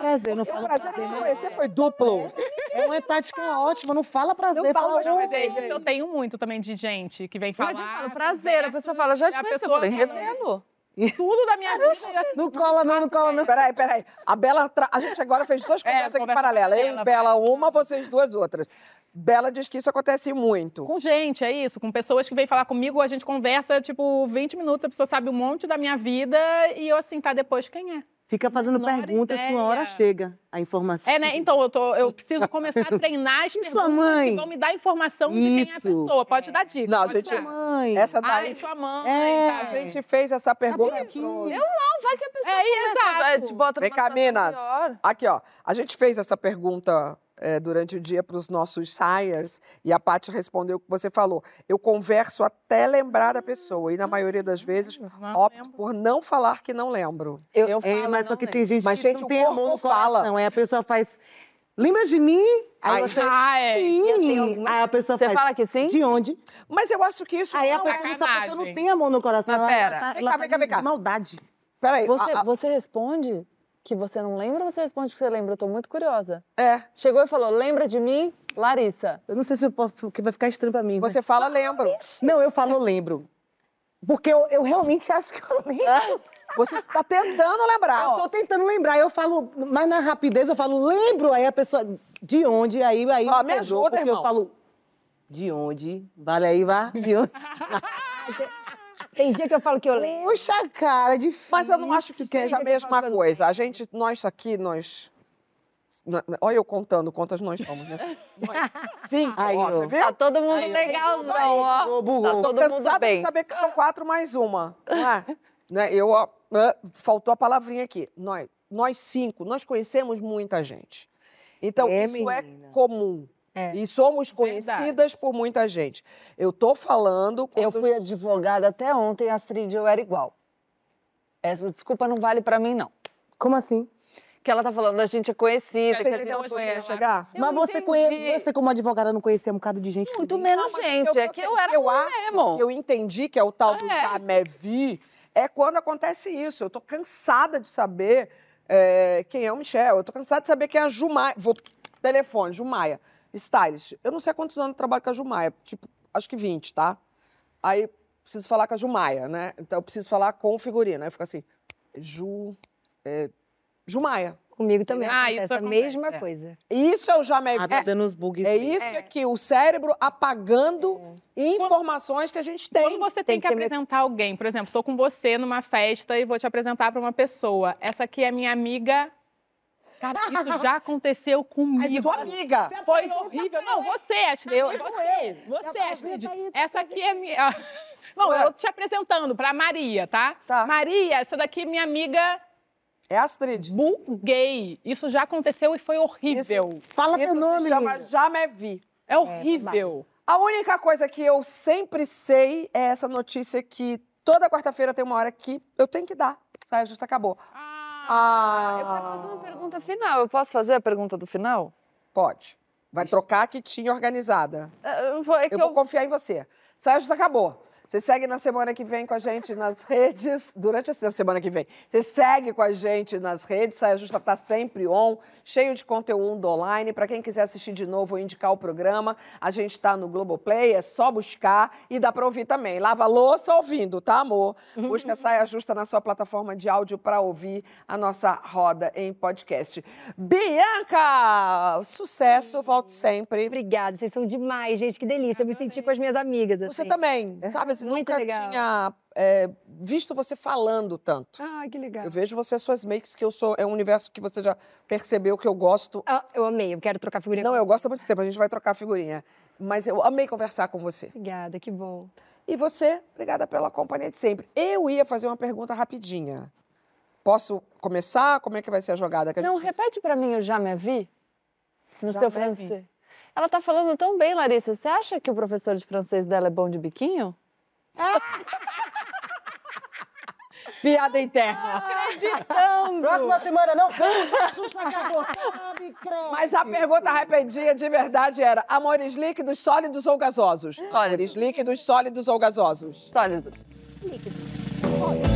Prazer, não O fala prazer de te prazer. conhecer foi duplo. É uma tática ótima, não fala prazer, Não fala fala, mas é isso eu tenho muito também de gente que vem falar. Mas eu falo prazer, a pessoa fala, já te a conheço. Eu falei, revendo. Tudo da minha vida. Não cola não, não cola não. Peraí, peraí. A Bela, tra- a gente agora fez duas conversas aqui conversa paralelas. Eu e Bela uma, vocês duas outras. Bela diz que isso acontece muito. Com gente, é isso. Com pessoas que vêm falar comigo, a gente conversa, tipo, 20 minutos, a pessoa sabe um monte da minha vida e eu, assim, tá depois quem é. Fica fazendo Menor perguntas que uma hora ideia. chega a informação. É, né? Então, eu, tô, eu preciso começar a treinar as E perguntas sua mãe? que vão me dar informação de quem é a Isso. pessoa. Pode dar dica. Não, pode gente, dar. Mãe. Essa daí. e sua mãe, É. tá? A gente fez essa pergunta. aqui. Eu não, vai que a pessoa É, começa, exato. te bota Vem cá, Minas. Aqui, ó. A gente fez essa pergunta é, durante o dia para os nossos sires e a Paty respondeu o que você falou. Eu converso até lembrar da pessoa e, na maioria das vezes, Não opto lembro. por não falar que não lembro. Eu, É, falo, mas só não que lembro. tem gente Mas, que gente, não tem amor no fala. coração. Aí a pessoa faz, lembra de mim? Aí, Aí- você, Ah, é. sim. Aí a pessoa Você faz, fala que sim? de onde? Mas eu acho que isso Aí a não pessoa, essa sacanagem. pessoa não tem amor no coração. Mas ela pera. tá, Vem ela cá, tá vem cá, vem cá. de maldade. Peraí. Você, a- a- você responde que você não lembra você responde que você lembra? Eu tô muito curiosa. é. Chegou e falou, lembra de mim, Larissa? Eu não sei se eu posso, porque vai ficar estranho pra mim. mas- Você fala lembro. Não, eu falo lembro. Porque eu, eu realmente acho que eu lembro. Você está tentando lembrar. Eu tô tentando lembrar, eu falo, mas na rapidez eu falo, lembro, aí a pessoa, de onde? Aí, aí Fala, me ajuda, porque irmão. eu falo, de onde? Vale aí, vá, de onde? Tem dia que eu falo que eu lembro. Puxa, cara, é difícil. Mas eu não acho que seja a mesma coisa. A gente, nós aqui, nós. Olha eu contando quantas nós somos, né? Nós cinco, Aí, ó, ó. você viu? Tá todo mundo Aí, legalzão, ó. Tá todo Cansada mundo bem. saber que são quatro mais uma. Não é? né? Eu, ó, ah, faltou a palavrinha aqui. Nós, nós cinco, nós conhecemos muita gente. Então, É, isso é menina. comum. É. E somos Verdade. conhecidas por muita gente. Eu tô falando. Eu quando- fui advogada até ontem, Astrid, eu era igual. Essa desculpa não vale pra mim, não. Como assim? Que ela tá falando, a gente é conhecida, Você que a entendeu gente onde eu queria conhece. chegar? Eu mas você, conhe... você, como advogada, não conhecia um bocado de gente Muito também? menos Não, gente, eu é que eu era eu mesmo. que eu entendi que é o tal do É. jamais vi, é quando acontece isso. Eu tô cansada de saber é, quem é o Michel, eu tô cansada de saber quem é a Jumai. Vou Telefone, Jumaia. Stylist. Eu não sei há quantos anos eu trabalho com a Jumaia. Tipo, acho que 20, tá? Aí preciso falar com a Jumaia, né? Então eu preciso falar com o figurino. Aí fica assim, Ju. É, Jumaia. Comigo também Ah, acontece isso a acontece, mesma é. coisa. Isso eu já me vi. Tá dando uns bugs. É isso aqui, o cérebro apagando informações que a gente tem. Quando você tem, Tem que, que ter me- apresentar alguém, por exemplo, estou com você numa festa e vou te apresentar para uma pessoa. Essa aqui é minha amiga. Cara, isso já aconteceu comigo. Sua amiga. Foi horrível. Não, você, Ashley. Eu, você, você, Ashley. Essa aqui é minha. Não, eu tô te apresentando para Maria, tá? Tá. Maria, essa daqui é minha amiga É Astrid. gay. Isso já aconteceu e foi horrível. Fala Isso teu nome, se chama menina. já me vi. É horrível. A única coisa que eu sempre sei é essa notícia que toda quarta-feira tem uma hora que eu tenho que dar. Tá, justo acabou. Ah, Eu quero fazer uma pergunta final. Eu posso fazer a pergunta do final? Pode. Vai trocar a quitinha organizada. É, Eu vou, é que Eu vou confiar em você. Justa acabou. Você segue na semana que vem com a gente nas redes, durante essa semana que vem. Você segue com a gente nas redes, Saia Justa está sempre on, cheio de conteúdo online. Para quem quiser assistir de novo ou indicar o programa, a gente está no Globoplay, é só buscar e dá para ouvir também. Lava a louça ouvindo, tá, amor? Busca Saia Justa na sua plataforma de áudio para ouvir a nossa roda em podcast. Bianca, sucesso, volte sempre. Obrigada, vocês são demais, gente. Que delícia. Eu me senti com as minhas amigas. Você assim. também, sabe? Assim, Muito nunca legal. tinha é, visto você falando tanto. Ah, que legal. Eu vejo você, suas makes, que eu sou. É um universo que você já percebeu que eu gosto. Ah, eu amei, eu quero trocar figurinha. Não, eu gosto há muito tempo, a gente vai trocar figurinha. Mas eu amei conversar com você. Obrigada, que bom. E você, obrigada pela companhia de sempre. Eu ia fazer uma pergunta rapidinha. Posso começar? Como é que vai ser a jogada que a Não, gente repete pra mim o já me vi no Já seu francês. Ela tá falando tão bem, Larissa. Você acha que o professor de francês dela é bom de biquinho? Piada interna. Acreditando. Próxima semana não sabe, credo. Mas a pergunta rapidinha de verdade era: amores líquidos, sólidos ou gasosos? Amores líquidos, sólidos ou gasosos? Sólidos. Líquido. Sólidos.